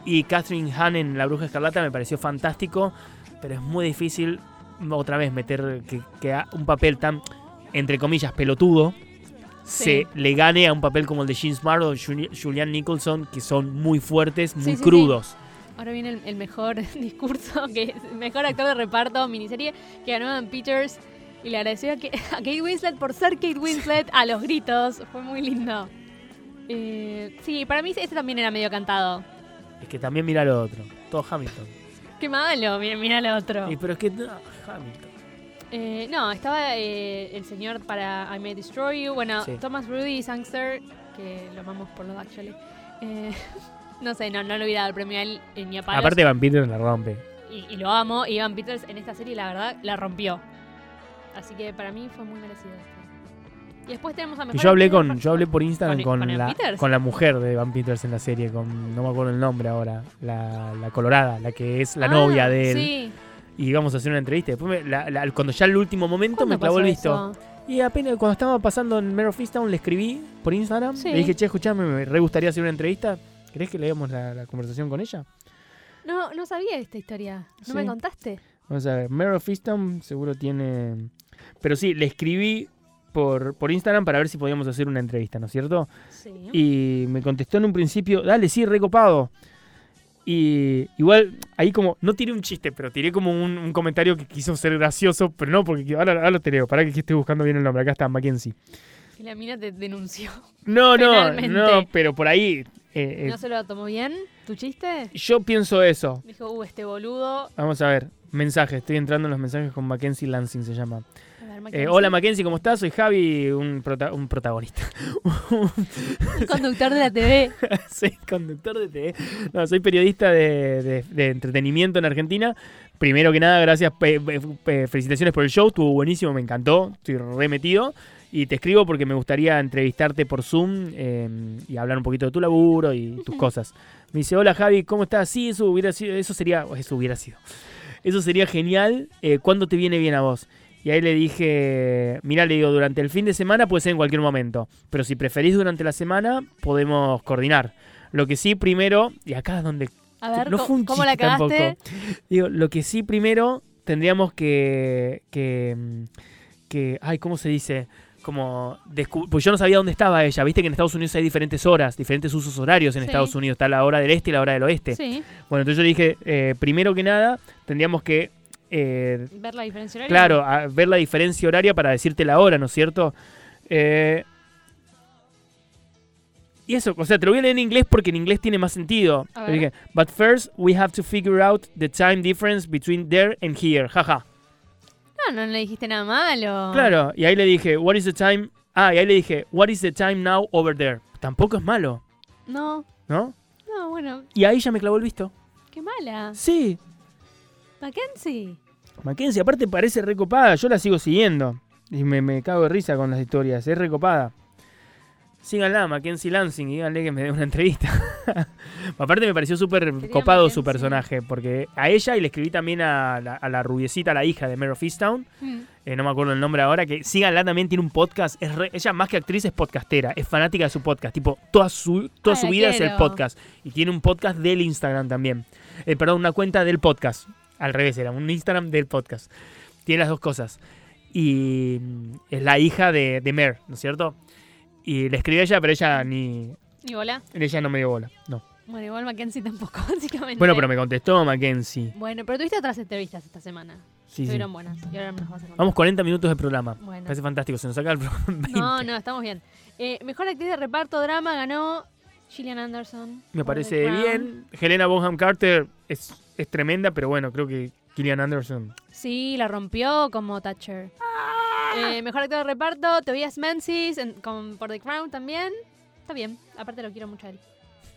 Y Catherine Hahn en La Bruja Escarlata me pareció fantástico, pero es muy difícil otra vez meter que, un papel tan, entre comillas, pelotudo Sí. se le gane a un papel como el de Gene Smart o Juli- Julian Nicholson, que son muy fuertes, muy sí, crudos. Ahora viene el, el mejor discurso, que es mejor actor de reparto, miniserie, que ganó Evan Peters. Y le agradeció a, que- a Kate Winslet por ser Kate Winslet a los gritos. Fue muy lindo. Eh, sí, para mí este también era medio cantado. Es que también mira lo otro. Todo Hamilton. Qué malo, mira, mira el otro. Y, pero es que no, Hamilton. Eh, no, estaba eh, el señor para I May Destroy You. Bueno, Sí. Thomas Rudy Sangster, que lo amamos por los actually. No sé, no, no le hubiera dado el premio a él eh, ni a palos. Aparte Van Peter la rompe. y, y lo amo. Y Evan Peters en esta serie, la verdad, la rompió. Así que para mí fue muy merecido este. Y después tenemos a Y mejor yo hablé con, yo hablé por Instagram ¿Con- con, con la, Peters? con la mujer de Van Peters en la serie, con no me acuerdo el nombre ahora, la, la colorada, la que es la Ah, novia de él. Sí. Y íbamos a hacer una entrevista. Después, me- la- la- cuando ya el último momento ¿Cuándo me clavó el visto. Y apenas cuando estaba pasando en Mare of Easttown le escribí por Instagram. Sí. Le dije, che, escuchame, me re gustaría hacer una entrevista. ¿Querés que leamos la, la conversación con ella? No, no sabía esta historia. ¿No Sí. me contaste? Vamos a ver, Mare of seguro tiene... Pero sí, le escribí por, por Instagram para ver si podíamos hacer una entrevista, ¿no es cierto? Sí. Y me contestó en un principio, dale, sí, recopado. Y igual, ahí como, no tiré un chiste, pero tiré como un, un comentario que quiso ser gracioso, pero no, porque ahora, ahora lo te leo, para que estoy buscando bien el nombre, acá está, Mackenzie. Y la mina te denunció. No, no, Finalmente. no, pero por ahí, eh, eh, ¿No se lo tomó bien tu chiste? yo pienso eso. Dijo, uh, este boludo. Vamos a ver, mensaje, estoy entrando en los mensajes con Mackenzie Lansing, se llama. Ver, Eh, hola Mackenzie, ¿cómo estás? Soy Javi, un, prota- un protagonista. Conductor de la TV. soy conductor de TV. No, soy periodista de, de- de entretenimiento en Argentina. Primero que nada, gracias, pe- pe- pe- felicitaciones por el show, estuvo buenísimo, me encantó, estoy remetido. Y te escribo porque me gustaría entrevistarte por Zoom eh, y hablar un poquito de tu laburo y tus cosas. Me dice, hola Javi, ¿cómo estás? Sí, eso hubiera sido, eso sería, eso hubiera sido. Eso sería genial. Eh, ¿Cuándo te viene bien a vos? Y ahí le dije, mira, le digo, durante el fin de semana puede ser en cualquier momento. Pero si preferís durante la semana, podemos coordinar. Lo que sí, primero, y acá es donde A ver, no fue un ¿cómo la tampoco. Digo, lo que sí primero tendríamos que. que. mm, que ay, ¿cómo se dice? Como. Pues yo no sabía dónde estaba ella. Viste que en Estados Unidos hay diferentes horas, diferentes usos horarios en Sí. Estados Unidos. Está la hora del este y la hora del oeste. Sí, Bueno, entonces yo le dije, eh, primero que nada, tendríamos que. eh, ver la diferencia horaria. Claro, a ver la diferencia horaria para decirte la hora, ¿no es cierto? Eh, y eso, o sea, te lo voy a leer en inglés porque en inglés tiene más sentido. Dije, But first we have to figure out the time difference between there and here. Jaja. No, no le dijiste nada malo. Claro, y ahí le dije, What is the time? Ah, y ahí le dije, What is the time now over there? Tampoco es malo, No, ¿no? no, bueno, Y ahí ya me clavó el visto. qué mala. Sí, Mackenzie. Mackenzie, aparte parece recopada, yo la sigo siguiendo. Y me, me cago de risa con las historias, es recopada. Síganla, Mackenzie Lansing, y díganle que me dé una entrevista. aparte me pareció súper copado su personaje, porque a ella y le escribí también a la, a la rubiecita, la hija de Mare of Easttown, Mm. eh, no me acuerdo el nombre ahora, que síganla también, tiene un podcast, es re- ella más que actriz es podcastera, es fanática de su podcast, tipo, toda su, toda Ay, su vida es el podcast. Y tiene un podcast del Instagram también. Eh, perdón, una cuenta del podcast. Al revés, era un Instagram del podcast. Tiene las dos cosas. Y mm, es la hija de, de Mer, ¿no es cierto? Y le escribí a ella, pero ella ni. ¿Y hola? Ella no me dio bola. No. Bueno, igual Mackenzie tampoco, básicamente. Bueno, pero me contestó Mackenzie. Bueno, pero tuviste otras entrevistas esta semana. Sí, sí. Estuvieron buenas. Y ahora las vas a contar. Vamos 40 minutos de programa. Bueno. Parece fantástico. Se nos saca el programa en 20. No, no, estamos bien. Eh, mejor actriz de reparto drama ganó Gillian Anderson. Me parece bien. Helena Bonham Carter es, es tremenda, pero bueno, creo que Gillian Anderson. Sí, la rompió como Thatcher. Eh, mejor actor de reparto, Tobias Menzies en- con, por The Crown también. Está bien, aparte lo quiero mucho a él.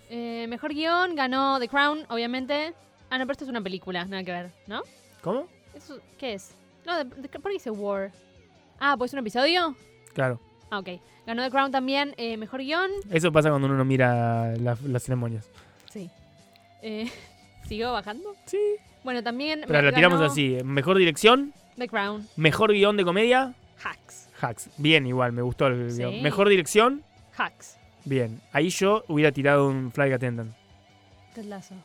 Eh, mejor guion ganó The Crown, obviamente. Ah, no, pero esto es una película, nada que ver, ¿no? ¿Cómo? Eso- ¿Qué es? No, de- de- ¿por qué dice War? Ah, pues un episodio. Claro. Ah, ok. Ganó The Crown también, eh, mejor guion. Eso pasa cuando uno no mira la- las ceremonias. Sí. Eh, ¿Siguió bajando? Sí. Bueno, también. Pero la tiramos ganó así. Mejor dirección, The Crown. mejor guion de comedia, Hacks. Bien, igual, me gustó el Sí. guion. Mejor dirección, Hacks. bien. Ahí yo hubiera tirado un Flight Attendant. Ted Lasso.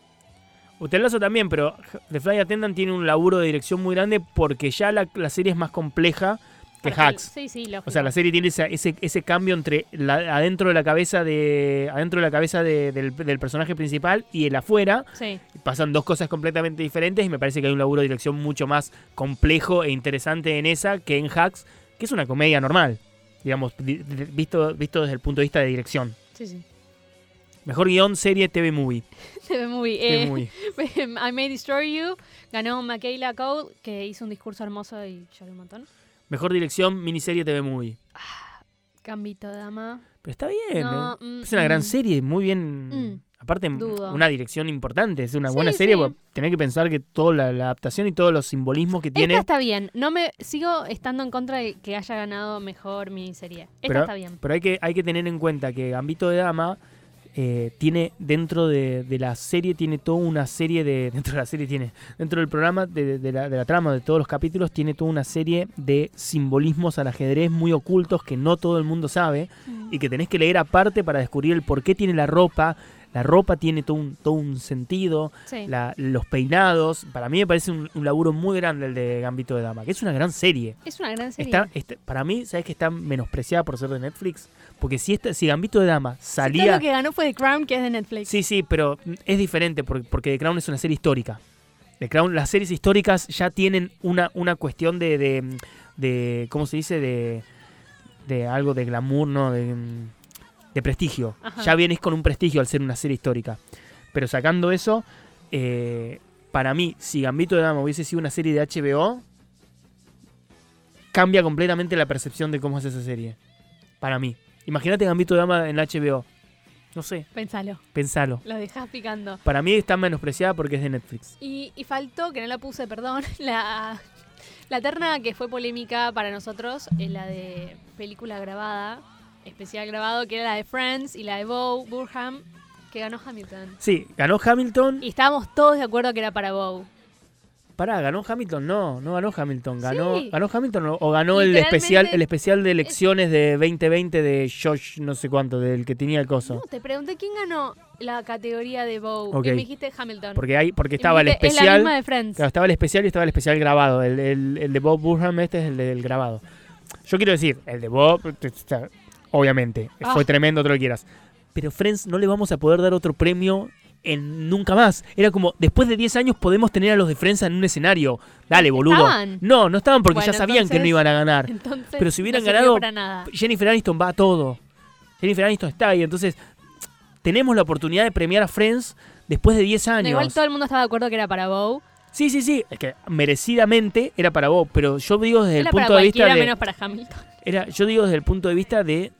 Hotel Lazo también, pero The Flight Attendant tiene un laburo de dirección muy grande porque ya la, la serie es más compleja que Para- Hacks. Sí, sí, lógico. O sea, la serie tiene ese, ese cambio entre la- adentro de la cabeza de adentro de la cabeza de- del, del personaje principal y el afuera. Sí. Pasan dos cosas completamente diferentes y me parece que hay un laburo de dirección mucho más complejo e interesante en esa que en Hacks, que es una comedia normal, digamos, di- di- visto, visto desde el punto de vista de dirección. Sí, sí. Mejor guion, serie, TV movie. TV movie. TV Eh, movie. I May Destroy You. Ganó Michaela Cole, que hizo un discurso hermoso y lloré un montón. Mejor dirección, miniserie, TV movie. Gambito de Dama. Pero está bien, No, ¿eh? mm, Es una gran mm. serie, muy bien. Mm. Aparte, Dudo. una dirección importante. Es una Sí, buena serie. sí. porque Tenés que pensar que toda la, la adaptación y todos los simbolismos que tiene. Esta está bien. No me sigo estando en contra de que haya ganado mejor miniserie. Esta Pero- está bien. Pero hay que, hay que tener en cuenta que Gambito de Dama eh, tiene dentro de, de la serie, tiene toda una serie de. Dentro de la serie tiene. Dentro del programa, de, de la, de la trama de todos los capítulos, tiene toda una serie de simbolismos al ajedrez muy ocultos que no todo el mundo sabe. y que tenés que leer aparte para descubrir el por qué tiene la ropa. La ropa tiene todo un, todo un sentido, Sí. la- los peinados. Para mí me parece un, un laburo muy grande el de Gambito de Dama, que es una gran serie. Es una gran serie. Está, está- para mí, ¿sabes que está menospreciada por ser de Netflix? Porque si, esta, si Gambito de Dama Todo salía... lo que ganó fue The Crown, que es de Netflix. Sí, sí, pero es diferente porque, porque The Crown es una serie histórica. The Crown, las series históricas ya tienen una, una cuestión de, de, de- ¿Cómo se dice? De, de algo de glamour, ¿no? De, de prestigio. Ajá. Ya vienes con un prestigio al ser una serie histórica. Pero sacando eso, eh, para mí, si Gambito de Dama hubiese sido una serie de HBO, cambia completamente la percepción de cómo es esa serie. Para mí. Imagínate Gambito de Dama en HBO. No sé, Pensalo, pensalo. lo dejás picando. Para mí está menospreciada porque es de Netflix. Y, y faltó, que no la puse, perdón, la, la terna que fue polémica para nosotros, es la de película grabada, especial grabado, que era la de Friends y la de Bo Burham, que ganó Hamilton. Sí, ganó Hamilton. Y estábamos todos de acuerdo que era para Bo. Pará, ganó Hamilton, no, no ganó Hamilton, ganó, Sí. ganó Hamilton o, o ganó el especial, el especial de elecciones de 2020 de Josh, no sé cuánto, del que tenía el coso. No, te pregunté quién ganó la categoría de Bo. Ok. Y me dijiste Hamilton. Porque hay, porque estaba el dijiste, Es la especial, misma de Friends. claro, estaba el especial y estaba el especial grabado. El, el- el de Bob Burham este es el del grabado. Yo quiero decir, el de Bob, obviamente, Ah. fue tremendo, todo lo que quieras. Pero Friends no le vamos a poder dar otro premio en nunca más. Era como, después de 10 años podemos tener a los de Friends en un escenario. Dale, boludo. ¿Estaban? No, no estaban porque ya sabían que no iban a ganar. Entonces, Pero si hubieran no ganado-. Jennifer Aniston va a todo. Jennifer Aniston está ahí. Entonces, tenemos la oportunidad de premiar a Friends después de 10 No, años. igual todo el mundo estaba de acuerdo que era para Bo. Sí, sí, sí. Es que merecidamente era para vos. Pero yo digo desde Era el para punto de vista de. menos para Hamilton. Era, yo digo desde el punto de vista de.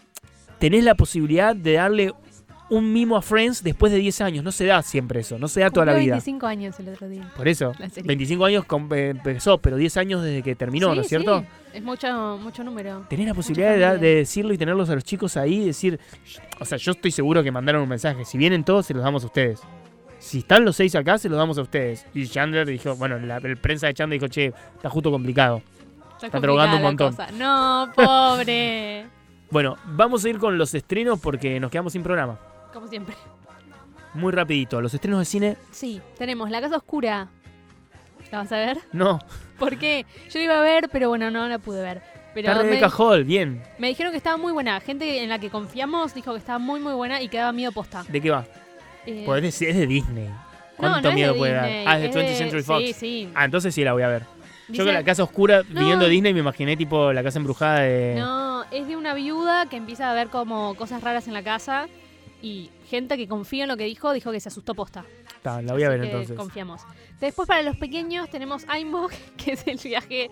Tenés la posibilidad de darle un mimo a Friends después de 10 años. No se da siempre eso. No se da toda la vida. 25 años el otro día. Por eso. La serie. 25 años eh, empezó, pero 10 años desde que terminó, Sí, ¿no es cierto? sí. Es mucho, mucho número. Tenés la posibilidad de, de decirlo y tenerlos a los chicos ahí y decir, o sea, yo estoy seguro que mandaron un mensaje. Si vienen todos, se los damos a ustedes. Si están los seis acá, se los damos a ustedes. Y Chandler dijo, bueno, la el prensa de Chandler dijo, che, está justo complicado. Está, drogando un montón. cosa. No, pobre. Bueno, vamos a ir con los estrenos porque nos quedamos sin programa. Como siempre. Muy rapidito, los estrenos de cine, Sí, tenemos La Casa Oscura. ¿La vas a ver? no. ¿Por qué? Yo la iba a ver, pero bueno, no la pude ver. Pero me, Rebecca Hall, bien. me dijeron que estaba muy buena. Gente en la que confiamos dijo que estaba muy, muy buena y que daba miedo posta. ¿De qué va? Eh, Pues es, de- de Disney. ¿Cuánto no miedo de puede Disney, dar? Ah, es de es 20th Century Fox. Sí, sí. Ah, entonces sí la voy a ver. Yo que Dice- la casa oscura, No. viniendo de Disney, me imaginé tipo la casa embrujada de. No, es de una viuda que empieza a ver como cosas raras en la casa y gente que confía en lo que dijo, dijo que se asustó posta. Ta, la voy a ver Así entonces. Confiamos. Después para los pequeños tenemos Ainbog, que es el viaje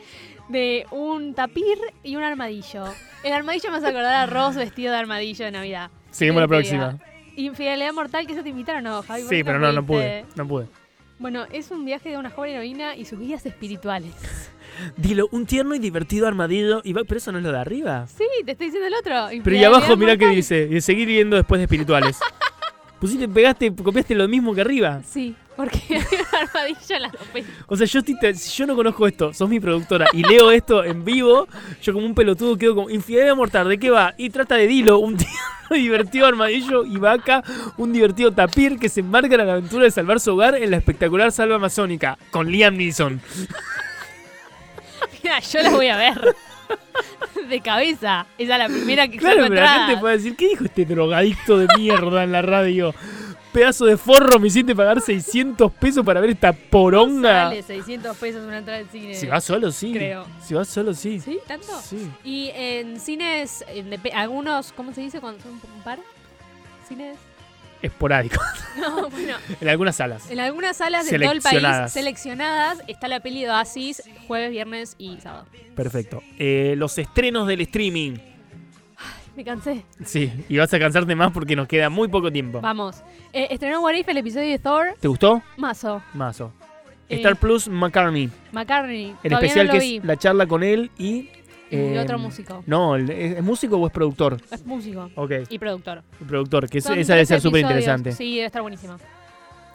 de un tapir y un armadillo. El armadillo me hace acordar a Ross vestido de armadillo de Navidad. Seguimos la próxima. Infidelidad mortal, que se te invitaron no, Javi? ¿Por Sí, pero no, no pude. No pude. Bueno, es un viaje de una joven heroína y sus guías espirituales. Dilo, un tierno y divertido armadillo. Y va- pero eso no es lo de arriba. Sí, te estoy diciendo el otro. Pero y abajo, mirá qué dice. Y seguir viendo después de espirituales. Pusiste, pegaste, copiaste lo mismo que arriba. Sí, porque hay armadillo en dos películas. O sea, yo, estoy te- si yo no conozco esto, sos mi productora y leo esto en vivo, yo como un pelotudo quedo como, infidelidad mortal, ¿de qué va? Y trata de Dilo, un y divertido armadillo y vaca, un divertido tapir que se embarca en la aventura de salvar su hogar en la espectacular salva amazónica, con Liam Neeson. Mira, yo la voy a ver. De cabeza. Esa es la primera que Claro, saco pero la gente puede decir, ¿qué dijo este drogadicto de mierda en la radio? Pedazo de forro, me hiciste pagar 600 pesos para ver esta poronga. Sale 600 pesos una entrada al cine. Si vas solo, sí. Creo. Si vas solo, sí. ¿Sí? ¿Tanto? Sí. Y en cines, en algunos, ¿cómo se dice cuando son un par? ¿Cines? Esporádico. No, bueno. en algunas salas. En algunas salas de todo el país Seleccionadas. está la peli de Oasis jueves, viernes y sábado. Perfecto. Eh, los estrenos del streaming. Me cansé. Sí, y vas a cansarte más porque nos queda muy poco tiempo. Vamos. Eh, estrenó What If el episodio de Thor. ¿Te gustó? Mazo. Mazo. Eh, Star Plus McCartney. McCartney. El especial no que vi. es la charla con él y. Y otro músico. No, ¿es, es músico o es productor? Es músico. Ok, Y productor. el productor, que es- esa debe 13 ser súper interesante. Sí, debe estar buenísima.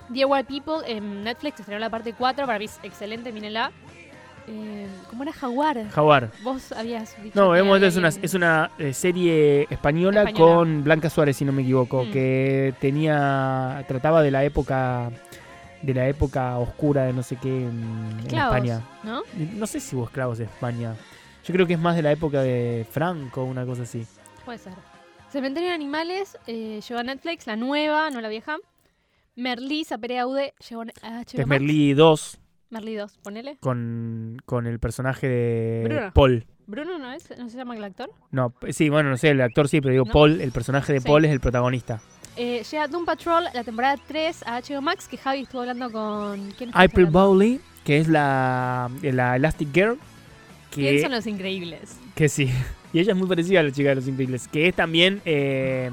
Dear White People en Netflix estrenó la parte 4. Para mí es excelente, mírenla. Eh, ¿Cómo era Jaguar? Jaguar. Vos habías dicho. No, vemos, es una, es una eh, serie española, Española. con Blanca Suárez, si no me equivoco, Mm. que tenía trataba de la época de la época oscura de no sé qué en, España. ¿no? No sé si hubo esclavos en España. Yo creo que es más de la época de Franco, una cosa así. Puede ser. Cementerio de Animales eh, llegó a Netflix, la nueva, no la vieja. Merlí, Sapere Aude, llegó a HBO Que es. Merlí 2 Merlí 2, ponele. con, con el personaje de Bruno. Paul. Bruno, ¿no es? ¿No se llama el actor? No, sí, bueno, no sé, el actor sí, pero digo ¿No? Paul, el personaje de Sí. Paul es el protagonista. Eh, llega Doom Patrol, la temporada 3 a HBO Max, que Javi estuvo hablando con... ¿Quién April? Bowley, que es la, la Elastic Girl, ¿Quién que, son los increíbles? que sí. Y ella es muy parecida a la chica de los increíbles. Que es también eh,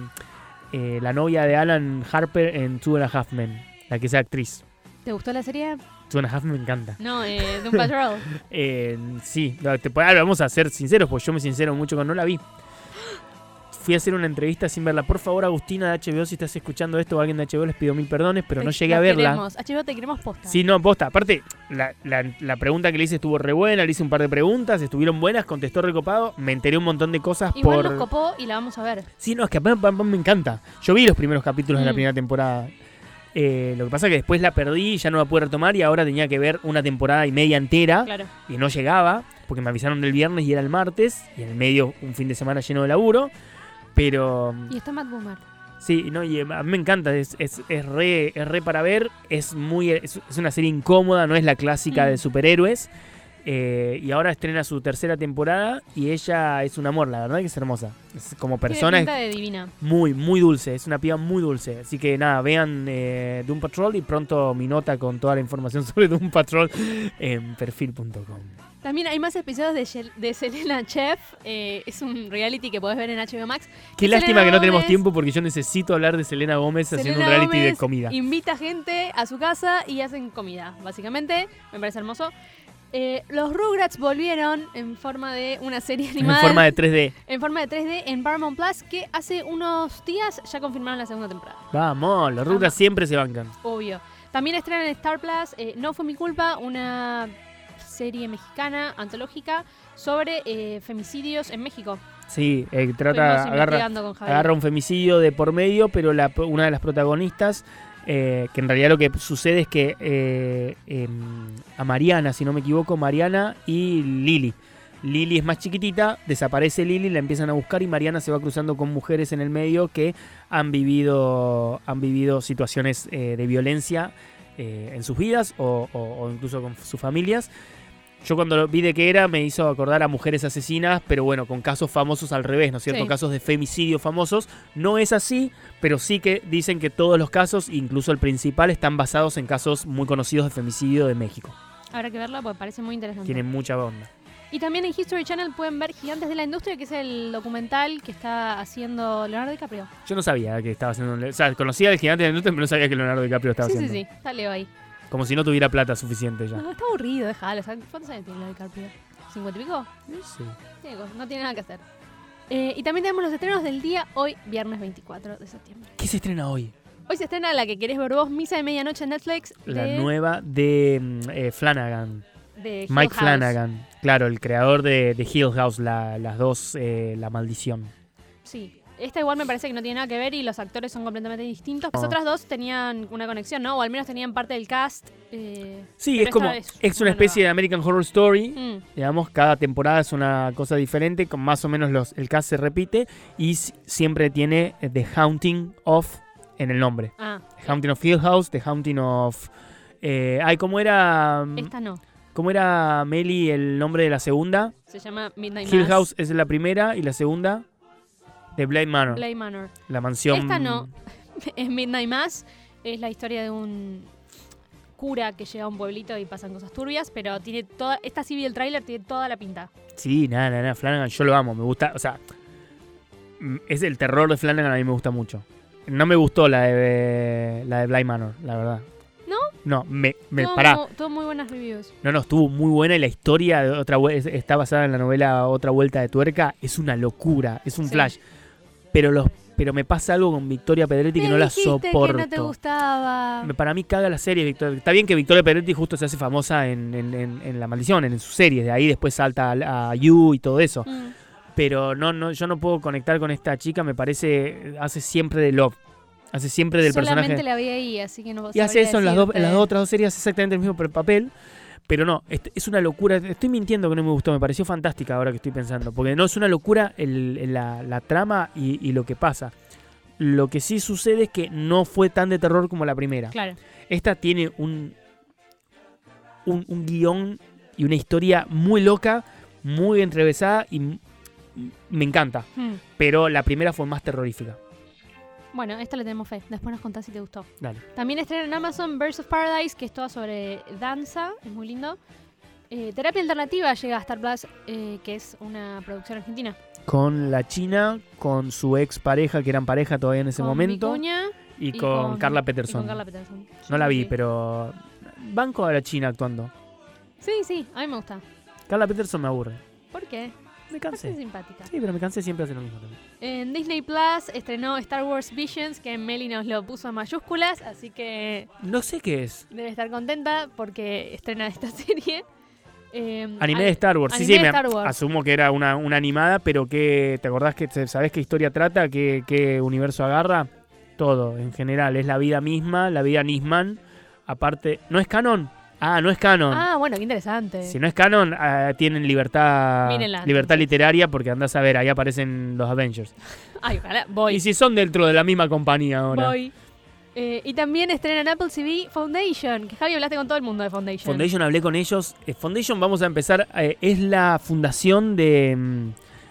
eh, la novia de Alan Harper en Two and a Half Men. La que es actriz. ¿Te gustó la serie? Two and a Half me encanta. No, eh, Doom Patrol. Eh, sí, te- vamos a ser sinceros, porque yo me sincero mucho con no la vi. Fui a hacer una entrevista sin verla. Por favor, Agustina de HBO, si estás escuchando esto o alguien de HBO, les pido mil perdones, pero no llegué a verla. Queremos. HBO, te queremos posta. Sí, no, posta. Aparte, la, la- la pregunta que le hice estuvo re buena, le hice un par de preguntas, estuvieron buenas, contestó recopado, me enteré un montón de cosas Igual por... nos copó y la vamos a ver. Sí, no, es que a mí- a mí me encanta. Yo vi los primeros capítulos de la Mm. primera temporada. Eh, lo que pasa es que después la perdí, ya no la pude retomar y ahora tenía que ver una temporada y media entera Claro. y no llegaba porque me avisaron del viernes y era el martes y en el medio un fin de semana lleno de laburo. Pero Y está Matt Boomer. sí, no, y a mí me encanta, es, es, es re, es re para ver, es muy es, es una serie incómoda, no es la clásica Mm. de superhéroes. Eh, y ahora estrena su tercera temporada y ella es un amor, la verdad que es hermosa. Es como persona, Tiene de divina. muy, muy dulce. Es una piba muy dulce. Así que nada, vean eh, Doom Patrol y pronto mi nota con toda la información sobre Doom Patrol en perfil.com. También hay más episodios de, Selena Chef. eh, es un reality que podés ver en HBO Max. Qué lástima que no tenemos tiempo porque yo necesito hablar de Selena Gómez haciendo un reality de comida. Invita gente a su casa y hacen comida, básicamente. Me parece hermoso. Eh, los Rugrats volvieron en forma de una serie En animada. forma de 3D. en forma de 3D en Paramount Plus que hace unos días ya confirmaron la segunda temporada. Vamos, los Rugrats siempre se bancan. Obvio. También estrenan en Star Plus eh, No fue mi culpa, una serie mexicana antológica sobre eh, femicidios en México. Sí, eh, trata, agarra, agarra un femicidio de por medio, pero la- una de las protagonistas, eh, que en realidad lo que sucede es que eh, em, a Mariana, si no me equivoco, Mariana y Lili. Lili es más chiquitita, desaparece Lili, la empiezan a buscar y Mariana se va cruzando con mujeres en el medio que han vivido, han vivido situaciones eh, de violencia en sus vidas o incluso con sus familias. Yo cuando lo vi de qué era me hizo acordar a mujeres asesinas, pero bueno, con casos famosos al revés, ¿no es cierto? Sí. Casos de femicidio famosos. No es así, pero sí que dicen que todos los casos, incluso el principal, están basados en casos muy conocidos de femicidio de México. Habrá que verla porque parece muy interesante. Tienen mucha onda. Y también en History Channel pueden ver Gigantes de la Industria, que es el documental que está haciendo Leonardo DiCaprio. Yo no sabía que estaba haciendo... O sea, conocía al gigante de Newton, pero no sabía que Leonardo DiCaprio estaba Sí, sí, haciendo. sí. Está Leo ahí. Como si no tuviera plata suficiente ya. No, está aburrido, déjalo. ¿sabes ¿Cuántos años tiene Leo DiCaprio? ¿50 y pico? Sí. Tiene cosas, no tiene nada que hacer. Eh, y también tenemos los estrenos del día hoy, viernes 24 de septiembre. ¿Qué se estrena hoy? Hoy se estrena la que querés ver vos, Misa de Medianoche en Netflix. La de, nueva de mm, eh, Flanagan. de Hill Mike House. Flanagan. Claro, el creador de, de Hill House, la- las dos, eh, La Maldición. Sí. Esta igual me parece que no tiene nada que ver y los actores son completamente distintos. Las Ah. otras dos tenían una conexión, ¿no? O al menos tenían parte del cast. eh, Sí, es como. Es, es una especie de American Horror Story. mm, Digamos, cada temporada es una cosa diferente, con más o menos los, el cast se repite y siempre tiene eh, The Haunting of en el nombre. ah, The Haunting of Hill House, The Haunting of... Eh, ay, ¿cómo era, esta no. ¿cómo era Meli el nombre de la segunda? Se llama Midnight Hill Mass. House es la primera y la segunda, The Blade Manor, Blade Manor. la mansión... Esta no. Es Midnight Mass. Es la historia de un cura que llega a un pueblito y pasan cosas turbias, pero tiene toda. Esta sí vi el tráiler, tiene toda la pinta. Sí, nada, nada, nada, Flanagan, yo lo amo, me gusta, o sea, mm, es el terror de Flanagan, a mí me gusta mucho. No me gustó la de la de Blind Manor, la verdad. ¿No? No, me, me todo, pará. mu- todo muy buenas reviews. No, no, estuvo muy buena y la historia de otra está basada en la novela Otra vuelta de tuerca, es una locura, es un Sí. flash. Pero los pero me pasa algo con Victoria Pedretti que no la soporto. que no te gustaba. Para mí caga la serie, Victoria. Está bien que Victoria Peretti justo se hace famosa en, en- en- en La Maldición, en sus series. De ahí después salta a, a You y todo eso. Mm. Pero no, no, yo no puedo conectar con esta chica. Me parece, hace siempre de Love. Hace siempre del Solamente personaje. la vi ahí, así que no Y hace eso en las, dos, en las otras dos series, exactamente el mismo papel. Pero no, es, una locura. Estoy mintiendo que no me gustó. Me pareció fantástica ahora que estoy pensando. Porque no es una locura el- el- la, la trama y, y lo que pasa. Lo que sí sucede es que no fue tan de terror como la primera. Claro. Esta tiene un, un, un guion y una historia muy loca, muy entrevesada y me encanta. Mm. Pero la primera fue más terrorífica. Bueno, esta le tenemos fe. Después nos contás si te gustó. Dale. También estrena en Amazon Birds of Paradise, que es toda sobre danza. Es muy lindo. Eh, Terapia Alternativa llega a Star Plus, eh, que es una producción argentina. Con la China, con su ex pareja, que eran pareja todavía en ese Con momento, Vicuña y, y con, Carla y Peterson. con Carla Peterson. No la vi, Sí. pero banco a la China actuando. Sí, sí, a mí me gusta. Carla Peterson me aburre. ¿Por qué? Me cansé. simpática. Sí, pero me cansé siempre hace lo mismo también. En Disney Plus estrenó Star Wars Visions, que Meli nos lo puso en mayúsculas, así que No sé qué es. debe estar contenta porque estrena esta serie. Eh, Anime de Star Wars. Sí, sí, me asumo que era una, una animada, pero que ¿te acordás que sabés qué historia trata? ¿Qué, qué universo agarra? Todo, en general. Es la vida misma, la vida Nisman. Aparte, ¿no es canon? Ah, no es canon. Ah, bueno, qué interesante. Si no es canon, ah, tienen libertad Mírenla, libertad entonces. literaria porque andás a ver, ahí aparecen los Avengers. Ay, ojalá, voy. Y si son dentro de la misma compañía ahora. voy. Eh, y también estrena en Apple TV Foundation, que Javi hablaste con todo el mundo de Foundation. Foundation hablé con ellos. Eh, Foundation, vamos a empezar, eh, es la fundación de. mm,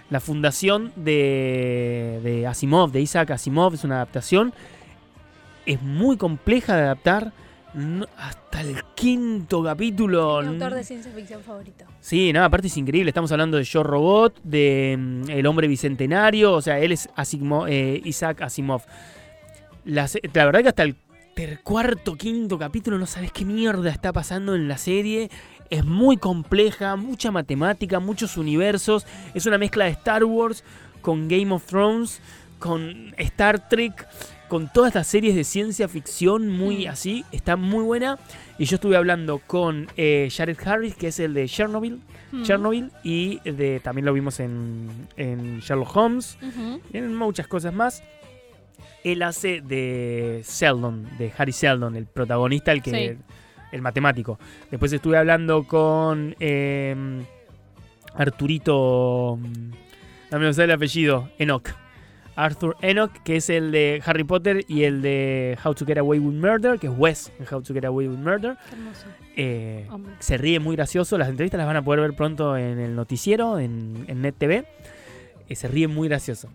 La fundación de, de Asimov, de Isaac Asimov, es una adaptación. Es muy compleja de adaptar. No- hasta el quinto capítulo. Mi autor de ciencia ficción favorito. Sí, nada, aparte es increíble. Estamos hablando de Yo Robot, de mm, El Hombre Bicentenario. O sea, él es Asimov, eh, Isaac Asimov. La, la verdad que hasta el ter- cuarto, quinto capítulo no sabes qué mierda está pasando en la serie. Es muy compleja, mucha matemática, muchos universos. Es una mezcla de Star Wars con Game of Thrones, con Star Trek, con todas estas series de ciencia ficción muy Mm. así. Está muy buena. Y yo estuve hablando con eh, Jared Harris, que es el de Chernobyl. Mm. Chernobyl y de, también lo vimos en, en Sherlock Holmes y en muchas cosas más. Él hace de Sheldon, de Harry Sheldon, el protagonista, el que Sí. el matemático. Después estuve hablando con eh, Arturito, mm, no me sé el apellido, Enoch. Arthur Enoch, que es el de Harry Potter y el de How to Get Away with Murder, que es Wes en How to Get Away with Murder. Qué hermoso. Eh, se ríe muy gracioso. Las entrevistas las van a poder ver pronto en el noticiero, en, en Net TV. Eh, se ríe muy gracioso.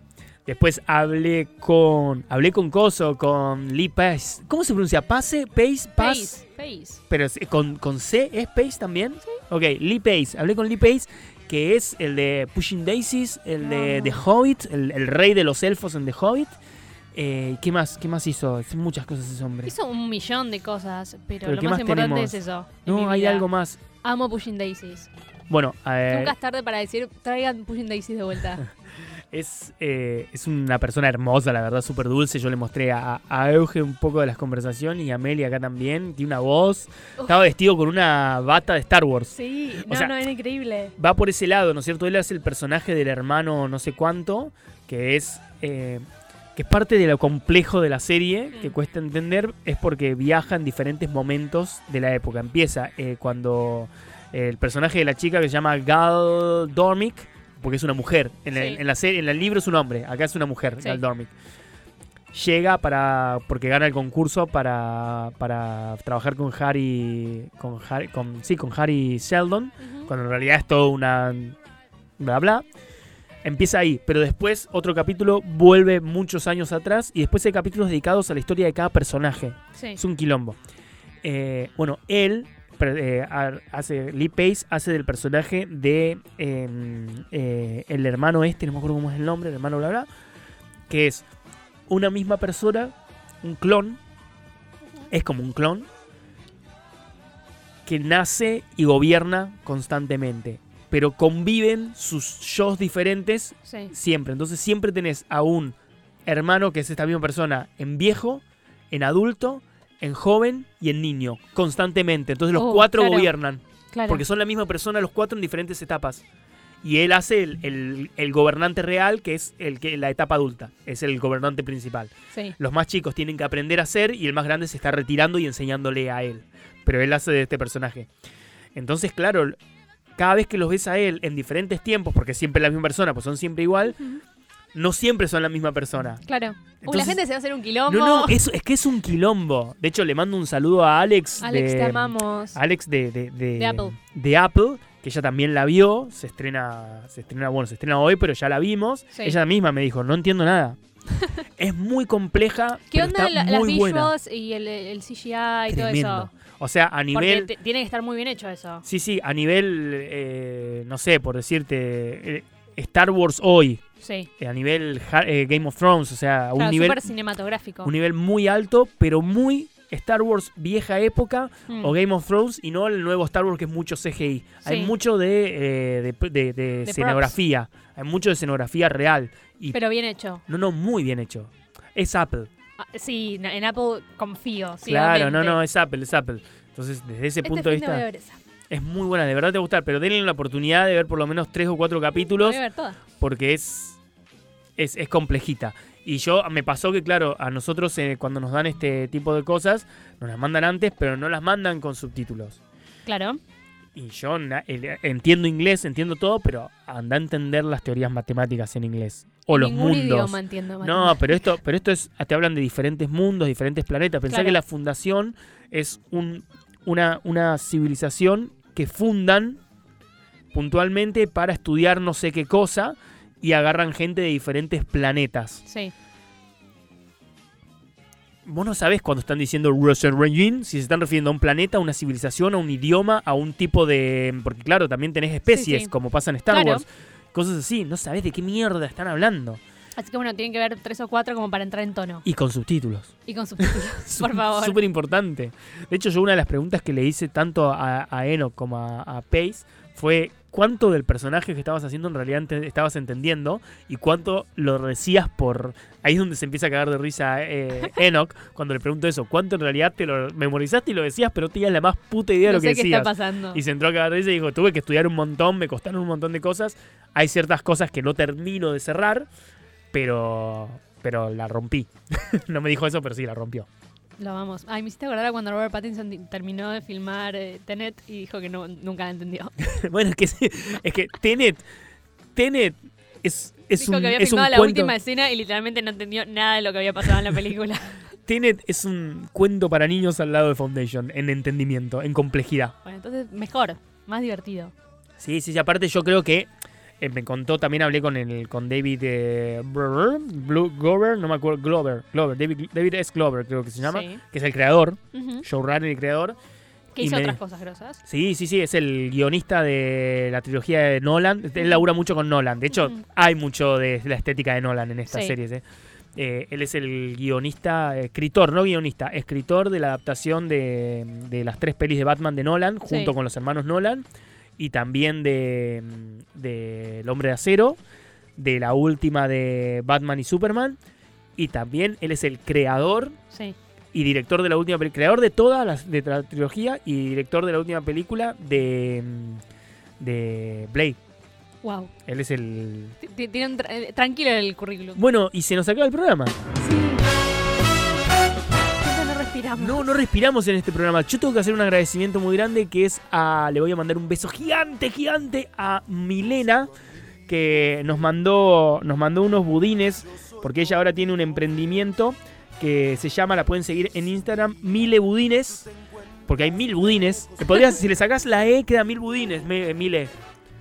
Después hablé con. Hablé con Coso, con Lee Pace. ¿Cómo se pronuncia? ¿Pase? ¿Pace? ¿Pace? Pace. Pace. Pero es- con, con C, ¿es Pace también? Ok, Lee Pace. Hablé con Lee Pace, que es el de Pushing Daisies, el de. The Hobbit, el, el rey de los elfos en The Hobbit. Eh, ¿Qué más? ¿Qué más hizo? Muchas cosas ese hombre. Hizo un millón de cosas, pero, Pero lo ¿qué más, más importante es eso. No, hay vida. algo más. Amo Pushing Daisies. Bueno, eh, Nunca es tarde para decir, traigan Pushing Daisies de vuelta. Es, eh, es una persona hermosa, la verdad, súper dulce. Yo le mostré a, a Euge un poco de las conversaciones y a Meli acá también. Tiene una voz. Estaba vestido con una bata de Star Wars. sí, O no, sea- no, era increíble. Va por ese lado, ¿no es cierto? Él hace el personaje del hermano no sé cuánto, que es... eh, que es parte de lo complejo de la serie, que Mm. cuesta entender, es porque viaja en diferentes momentos de la época. Empieza eh, cuando el personaje de la chica que se llama Gal Dormick, porque es una mujer. En, el, Sí. en la serie, en el libro es un hombre, acá es una mujer, Sí. Gal Dormick. Llega para. porque gana el concurso para. para trabajar con Harry. con Harry. con, sí, con Harry Sheldon. Cuando en realidad es todo una. bla bla. Empieza ahí, pero después otro capítulo vuelve muchos años atrás y después hay capítulos dedicados a la historia de cada personaje. Sí. Es un quilombo. Eh, bueno, él eh, hace, Lee Pace hace del personaje de eh, eh, el hermano este, no me acuerdo cómo es el nombre, el hermano bla bla, que es una misma persona, un clon, es como un clon, que nace y gobierna constantemente, pero conviven sus shows diferentes Sí. siempre. Entonces siempre tenés a un hermano que es esta misma persona en viejo, en adulto, en joven y en niño, constantemente. Entonces los Oh, cuatro claro. gobiernan, Claro. porque son la misma persona los cuatro en diferentes etapas. Y él hace el, el- el gobernante real, que es el que la etapa adulta, es el gobernante principal. Sí. Los más chicos tienen que aprender a hacer y el más grande se está retirando y enseñándole a él. Pero él hace de este personaje. Entonces, claro, cada vez que los ves a él en diferentes tiempos, porque siempre es la misma persona, pues son siempre igual. No siempre son la misma persona. Claro. Uy, la Entonces- gente se va a hacer un quilombo. No, no, es, es que es un quilombo. De hecho, le mando un saludo a Alex. Alex, de, te amamos. Alex de, de, de- De Apple. de Apple, que ella también la vio. Se estrena, se estrena, bueno, se estrena hoy, pero ya la vimos. Sí. Ella misma me dijo, no entiendo nada. es muy compleja. ¿Qué pero onda está la- las muy buena. visuals y el, el CGI y todo eso? O O sea, a nivel... Porque te- tiene que estar muy bien hecho eso. Sí, sí, a nivel, eh, no sé, por decirte, eh, Star Wars hoy, Sí. eh, a nivel eh, Game of Thrones, o sea, a un Claro, nivel, cinematográfico. un nivel muy alto, pero muy Star Wars vieja época Mm. o Game of Thrones y no el nuevo Star Wars que es mucho CGI. Hay mucho de, eh, de, de- de De escenografía, hay mucho de escenografía real. Y, Pero bien hecho. no, no, muy bien hecho. Es Apple. Ah, sí, en Apple confío. Claro, no, no, es Apple, es Apple. Entonces, desde ese Este punto de vista, es muy buena, de verdad te va a gustar, pero denle la oportunidad de ver por lo menos tres o cuatro capítulos. Voy a ver todas. porque es, es, es complejita. Y yo me pasó que, claro, a nosotros eh, cuando nos dan este tipo de cosas, nos las mandan antes, pero no las mandan con subtítulos. Claro. Y yo na- entiendo inglés, entiendo todo, pero anda a entender las teorías matemáticas en inglés. O los mundos. No, pero esto, pero esto es, te hablan de diferentes mundos, diferentes planetas. Pensá Claro. que la fundación es un, una, una civilización que fundan puntualmente para estudiar no sé qué cosa y agarran gente de diferentes planetas. Sí. Vos no sabés cuando están diciendo Russian Regime, si se están refiriendo a un planeta, a una civilización, a un idioma, a un tipo de... Porque claro, también tenés especies, sí. como pasa en Star Claro. Wars. Cosas así, no sabés de qué mierda están hablando. Así que bueno, tienen que ver tres o cuatro como para entrar en tono. Y con subtítulos. Y con subtítulos, por favor. Súper importante. De hecho, yo una de las preguntas que le hice tanto a, a Enoch como a, a Pace fue cuánto del personaje que estabas haciendo en realidad estabas entendiendo y cuánto lo decías por... Ahí es donde se empieza a cagar de risa eh, Enoch cuando le pregunto eso. ¿Cuánto en realidad te lo memorizaste y lo decías, pero no tenías la más puta idea de lo que sé qué decías? está pasando. Y se entró a cagar de risa y dijo, tuve que estudiar un montón, me costaron un montón de cosas. Hay ciertas cosas que no termino de cerrar, pero, pero la rompí. no me dijo eso, pero sí, la rompió. Lo vamos. Ay, me hiciste acordar a cuando Robert Pattinson ti- terminó de filmar eh, Tenet y dijo que no, nunca la entendió. bueno, es que, sí, es que Tenet, Tenet es, es dijo un, que había es filmado la cuento, última escena y literalmente no entendió nada de lo que había pasado en la película. Tenet es un cuento para niños al lado de Foundation, en entendimiento, en complejidad. bueno, entonces mejor, más divertido. Sí, sí, sí, aparte yo creo que eh, me contó, también hablé con el con David eh, Brr, Blue- Glover, no me acuerdo, Glover, Glover, David, David S. Glover creo que se llama, Sí. que es el creador, Ujú. showrunner y creador. Que hizo me- otras cosas grosas. Sí, sí, sí, es el guionista de la trilogía de Nolan. Él labura mucho con Nolan. De hecho, hay mucho de la estética de Nolan en estas Sí. series. ¿eh? Eh, él es el guionista, escritor, no guionista, escritor de la adaptación de, de las tres pelis de Batman de Nolan, junto Sí. con los hermanos Nolan, y también de, de El Hombre de Acero, de la última de Batman y Superman, y también él es el creador Sí. y director de la última película, creador de toda la, de la trilogía y director de la última película de, mm, de Blade. Wow. Él es el... T- t- Tiene un eh, tranquilo el currículum. Bueno, y se nos acaba el programa. Sí. No respiramos. No, no respiramos en este programa. Yo tengo que hacer un agradecimiento muy grande que es a... Le voy a mandar un beso gigante, gigante a Milena, que nos mandó, nos mandó unos budines, porque ella ahora tiene un emprendimiento que se llama, la pueden seguir en Instagram, Mile Budines, porque hay mil budines. Podrías- si le sacás la E, queda mil budines, me- Mile.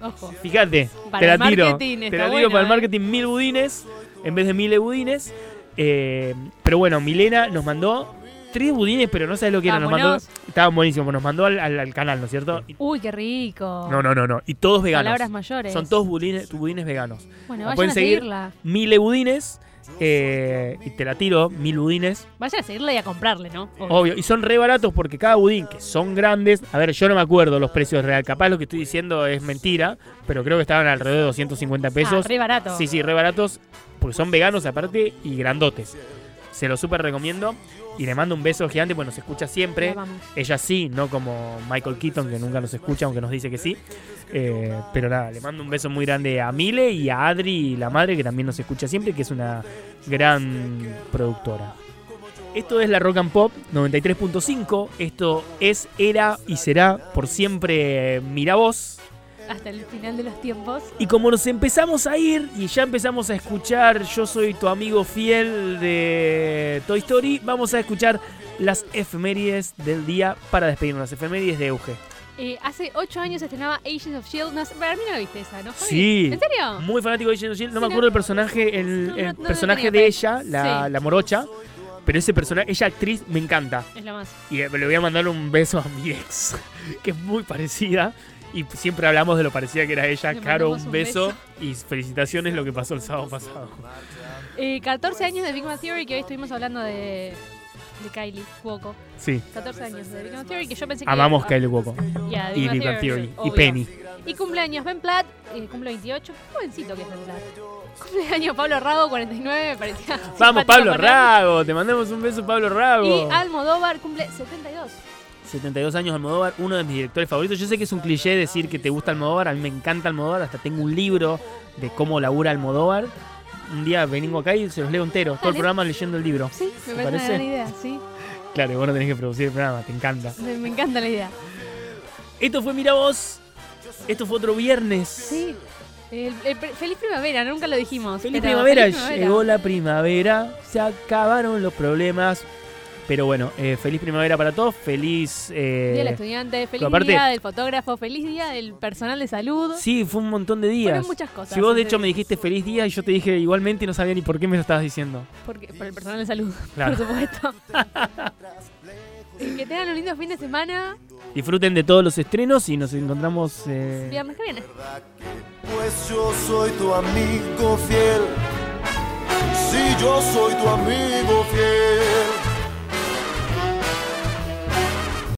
Ojo. Fíjate, Para te la tiro. Te la tiro bueno, para el eh. marketing mil budines en vez de mil budines. Eh, pero bueno, Milena nos mandó tres budines, pero no sabes lo que era. Nos mandó, estaban buenísimos. Nos mandó al, al- al canal, ¿no es cierto? Y- Uy, qué rico. no, no, no, no. Y todos veganos. Palabras mayores. Son todos budines, budines veganos. Bueno, vayan pueden a seguir. seguirla. Mil budines. eh, y te la tiro, mil budines. Vayan a seguirla y a comprarle, ¿no? Obvio. Obvio. Y son re baratos porque cada budín, que son grandes. A ver, yo no me acuerdo los precios real. Capaz lo que estoy diciendo es mentira. Pero creo que estaban alrededor de 250 pesos. Ah, re barato. Sí, sí, re baratos, porque son veganos aparte y grandotes. Se los súper recomiendo. Y le mando un beso gigante, pues nos escucha siempre. Ella sí, no como Michael Keaton, que nunca nos escucha, aunque nos dice que sí. Eh, pero nada, le mando un beso muy grande a Mile y a Adri, la madre, que también nos escucha siempre, que es una gran productora. Esto es la Rock and Pop 93.5. Esto es, era y será por siempre Mira Vos. Hasta el final de los tiempos. Y como nos empezamos a ir y ya empezamos a escuchar Yo soy tu amigo fiel de Toy Story, vamos a escuchar las efemérides del día para despedirnos, las efemérides de Euge. Eh, hace ocho años se estrenaba Agents of S.H.I.E.L.D. No para mí no la viste esa, ¿no? Sí. ¿En serio? Muy fanático de Agents of S.H.I.E.L.D. No Sí, me no- acuerdo el personaje, el, no- personaje tenía de fe. ella, la, Sí. la morocha, Pero ese personaje, ella actriz, me encanta. Es lo más. Y eh, le voy a mandar un beso a mi ex, que es muy parecida. Y siempre hablamos de lo parecida que era ella. Le Caro, un un beso. Y felicitaciones lo que pasó el sábado pasado. Eh, 14 años de Big Bang Theory, que hoy estuvimos hablando de, de Kylie Cuoco. Sí, 14 años de Big Bang Theory, que yo pensé que... amamos Kylie Cuoco. y Big Bang Theory. Y. Penny. Y cumpleaños Ben Platt, eh, cumple 28. Qué jovencito que es Ben Platt. Cumpleaños Pablo Rago, 49, me parecía. Vamos, Pablo. Rago. Te mandamos un beso, Pablo Rago. Y Almodóvar cumple 72. 72 años Almodóvar, uno de mis directores favoritos. Yo sé que es un cliché decir que te gusta Almodóvar, a mí me encanta Almodóvar, hasta tengo un libro de cómo labura Almodóvar. Un día vengo acá y se los leo entero, todo el programa leyendo el libro. Sí, me ¿Te parece una gran idea, sí. Claro, vos no tenés que producir el programa, te encanta. Me, me encanta la idea. Esto fue Mira Vos, esto fue otro viernes. Sí. El- el pre- feliz primavera, nunca lo dijimos. Feliz pero primavera, feliz primavera. llegó la primavera, se acabaron los problemas. Pero bueno, eh, feliz primavera para todos, feliz... eh, Día del estudiante, feliz aparte- día del fotógrafo, feliz día del personal de salud. Sí, fue un montón de días. Fueron muchas cosas. Si vos de hecho me dijiste feliz día y yo te dije igualmente y no sabía ni por qué me lo estabas diciendo. Porque, por el personal de salud, Claro. por supuesto. que tengan un lindo fin de semana. Disfruten de todos los estrenos y nos encontramos... eh, Viernes que viene. Pues yo soy tu amigo fiel. Si yo soy tu amigo fiel.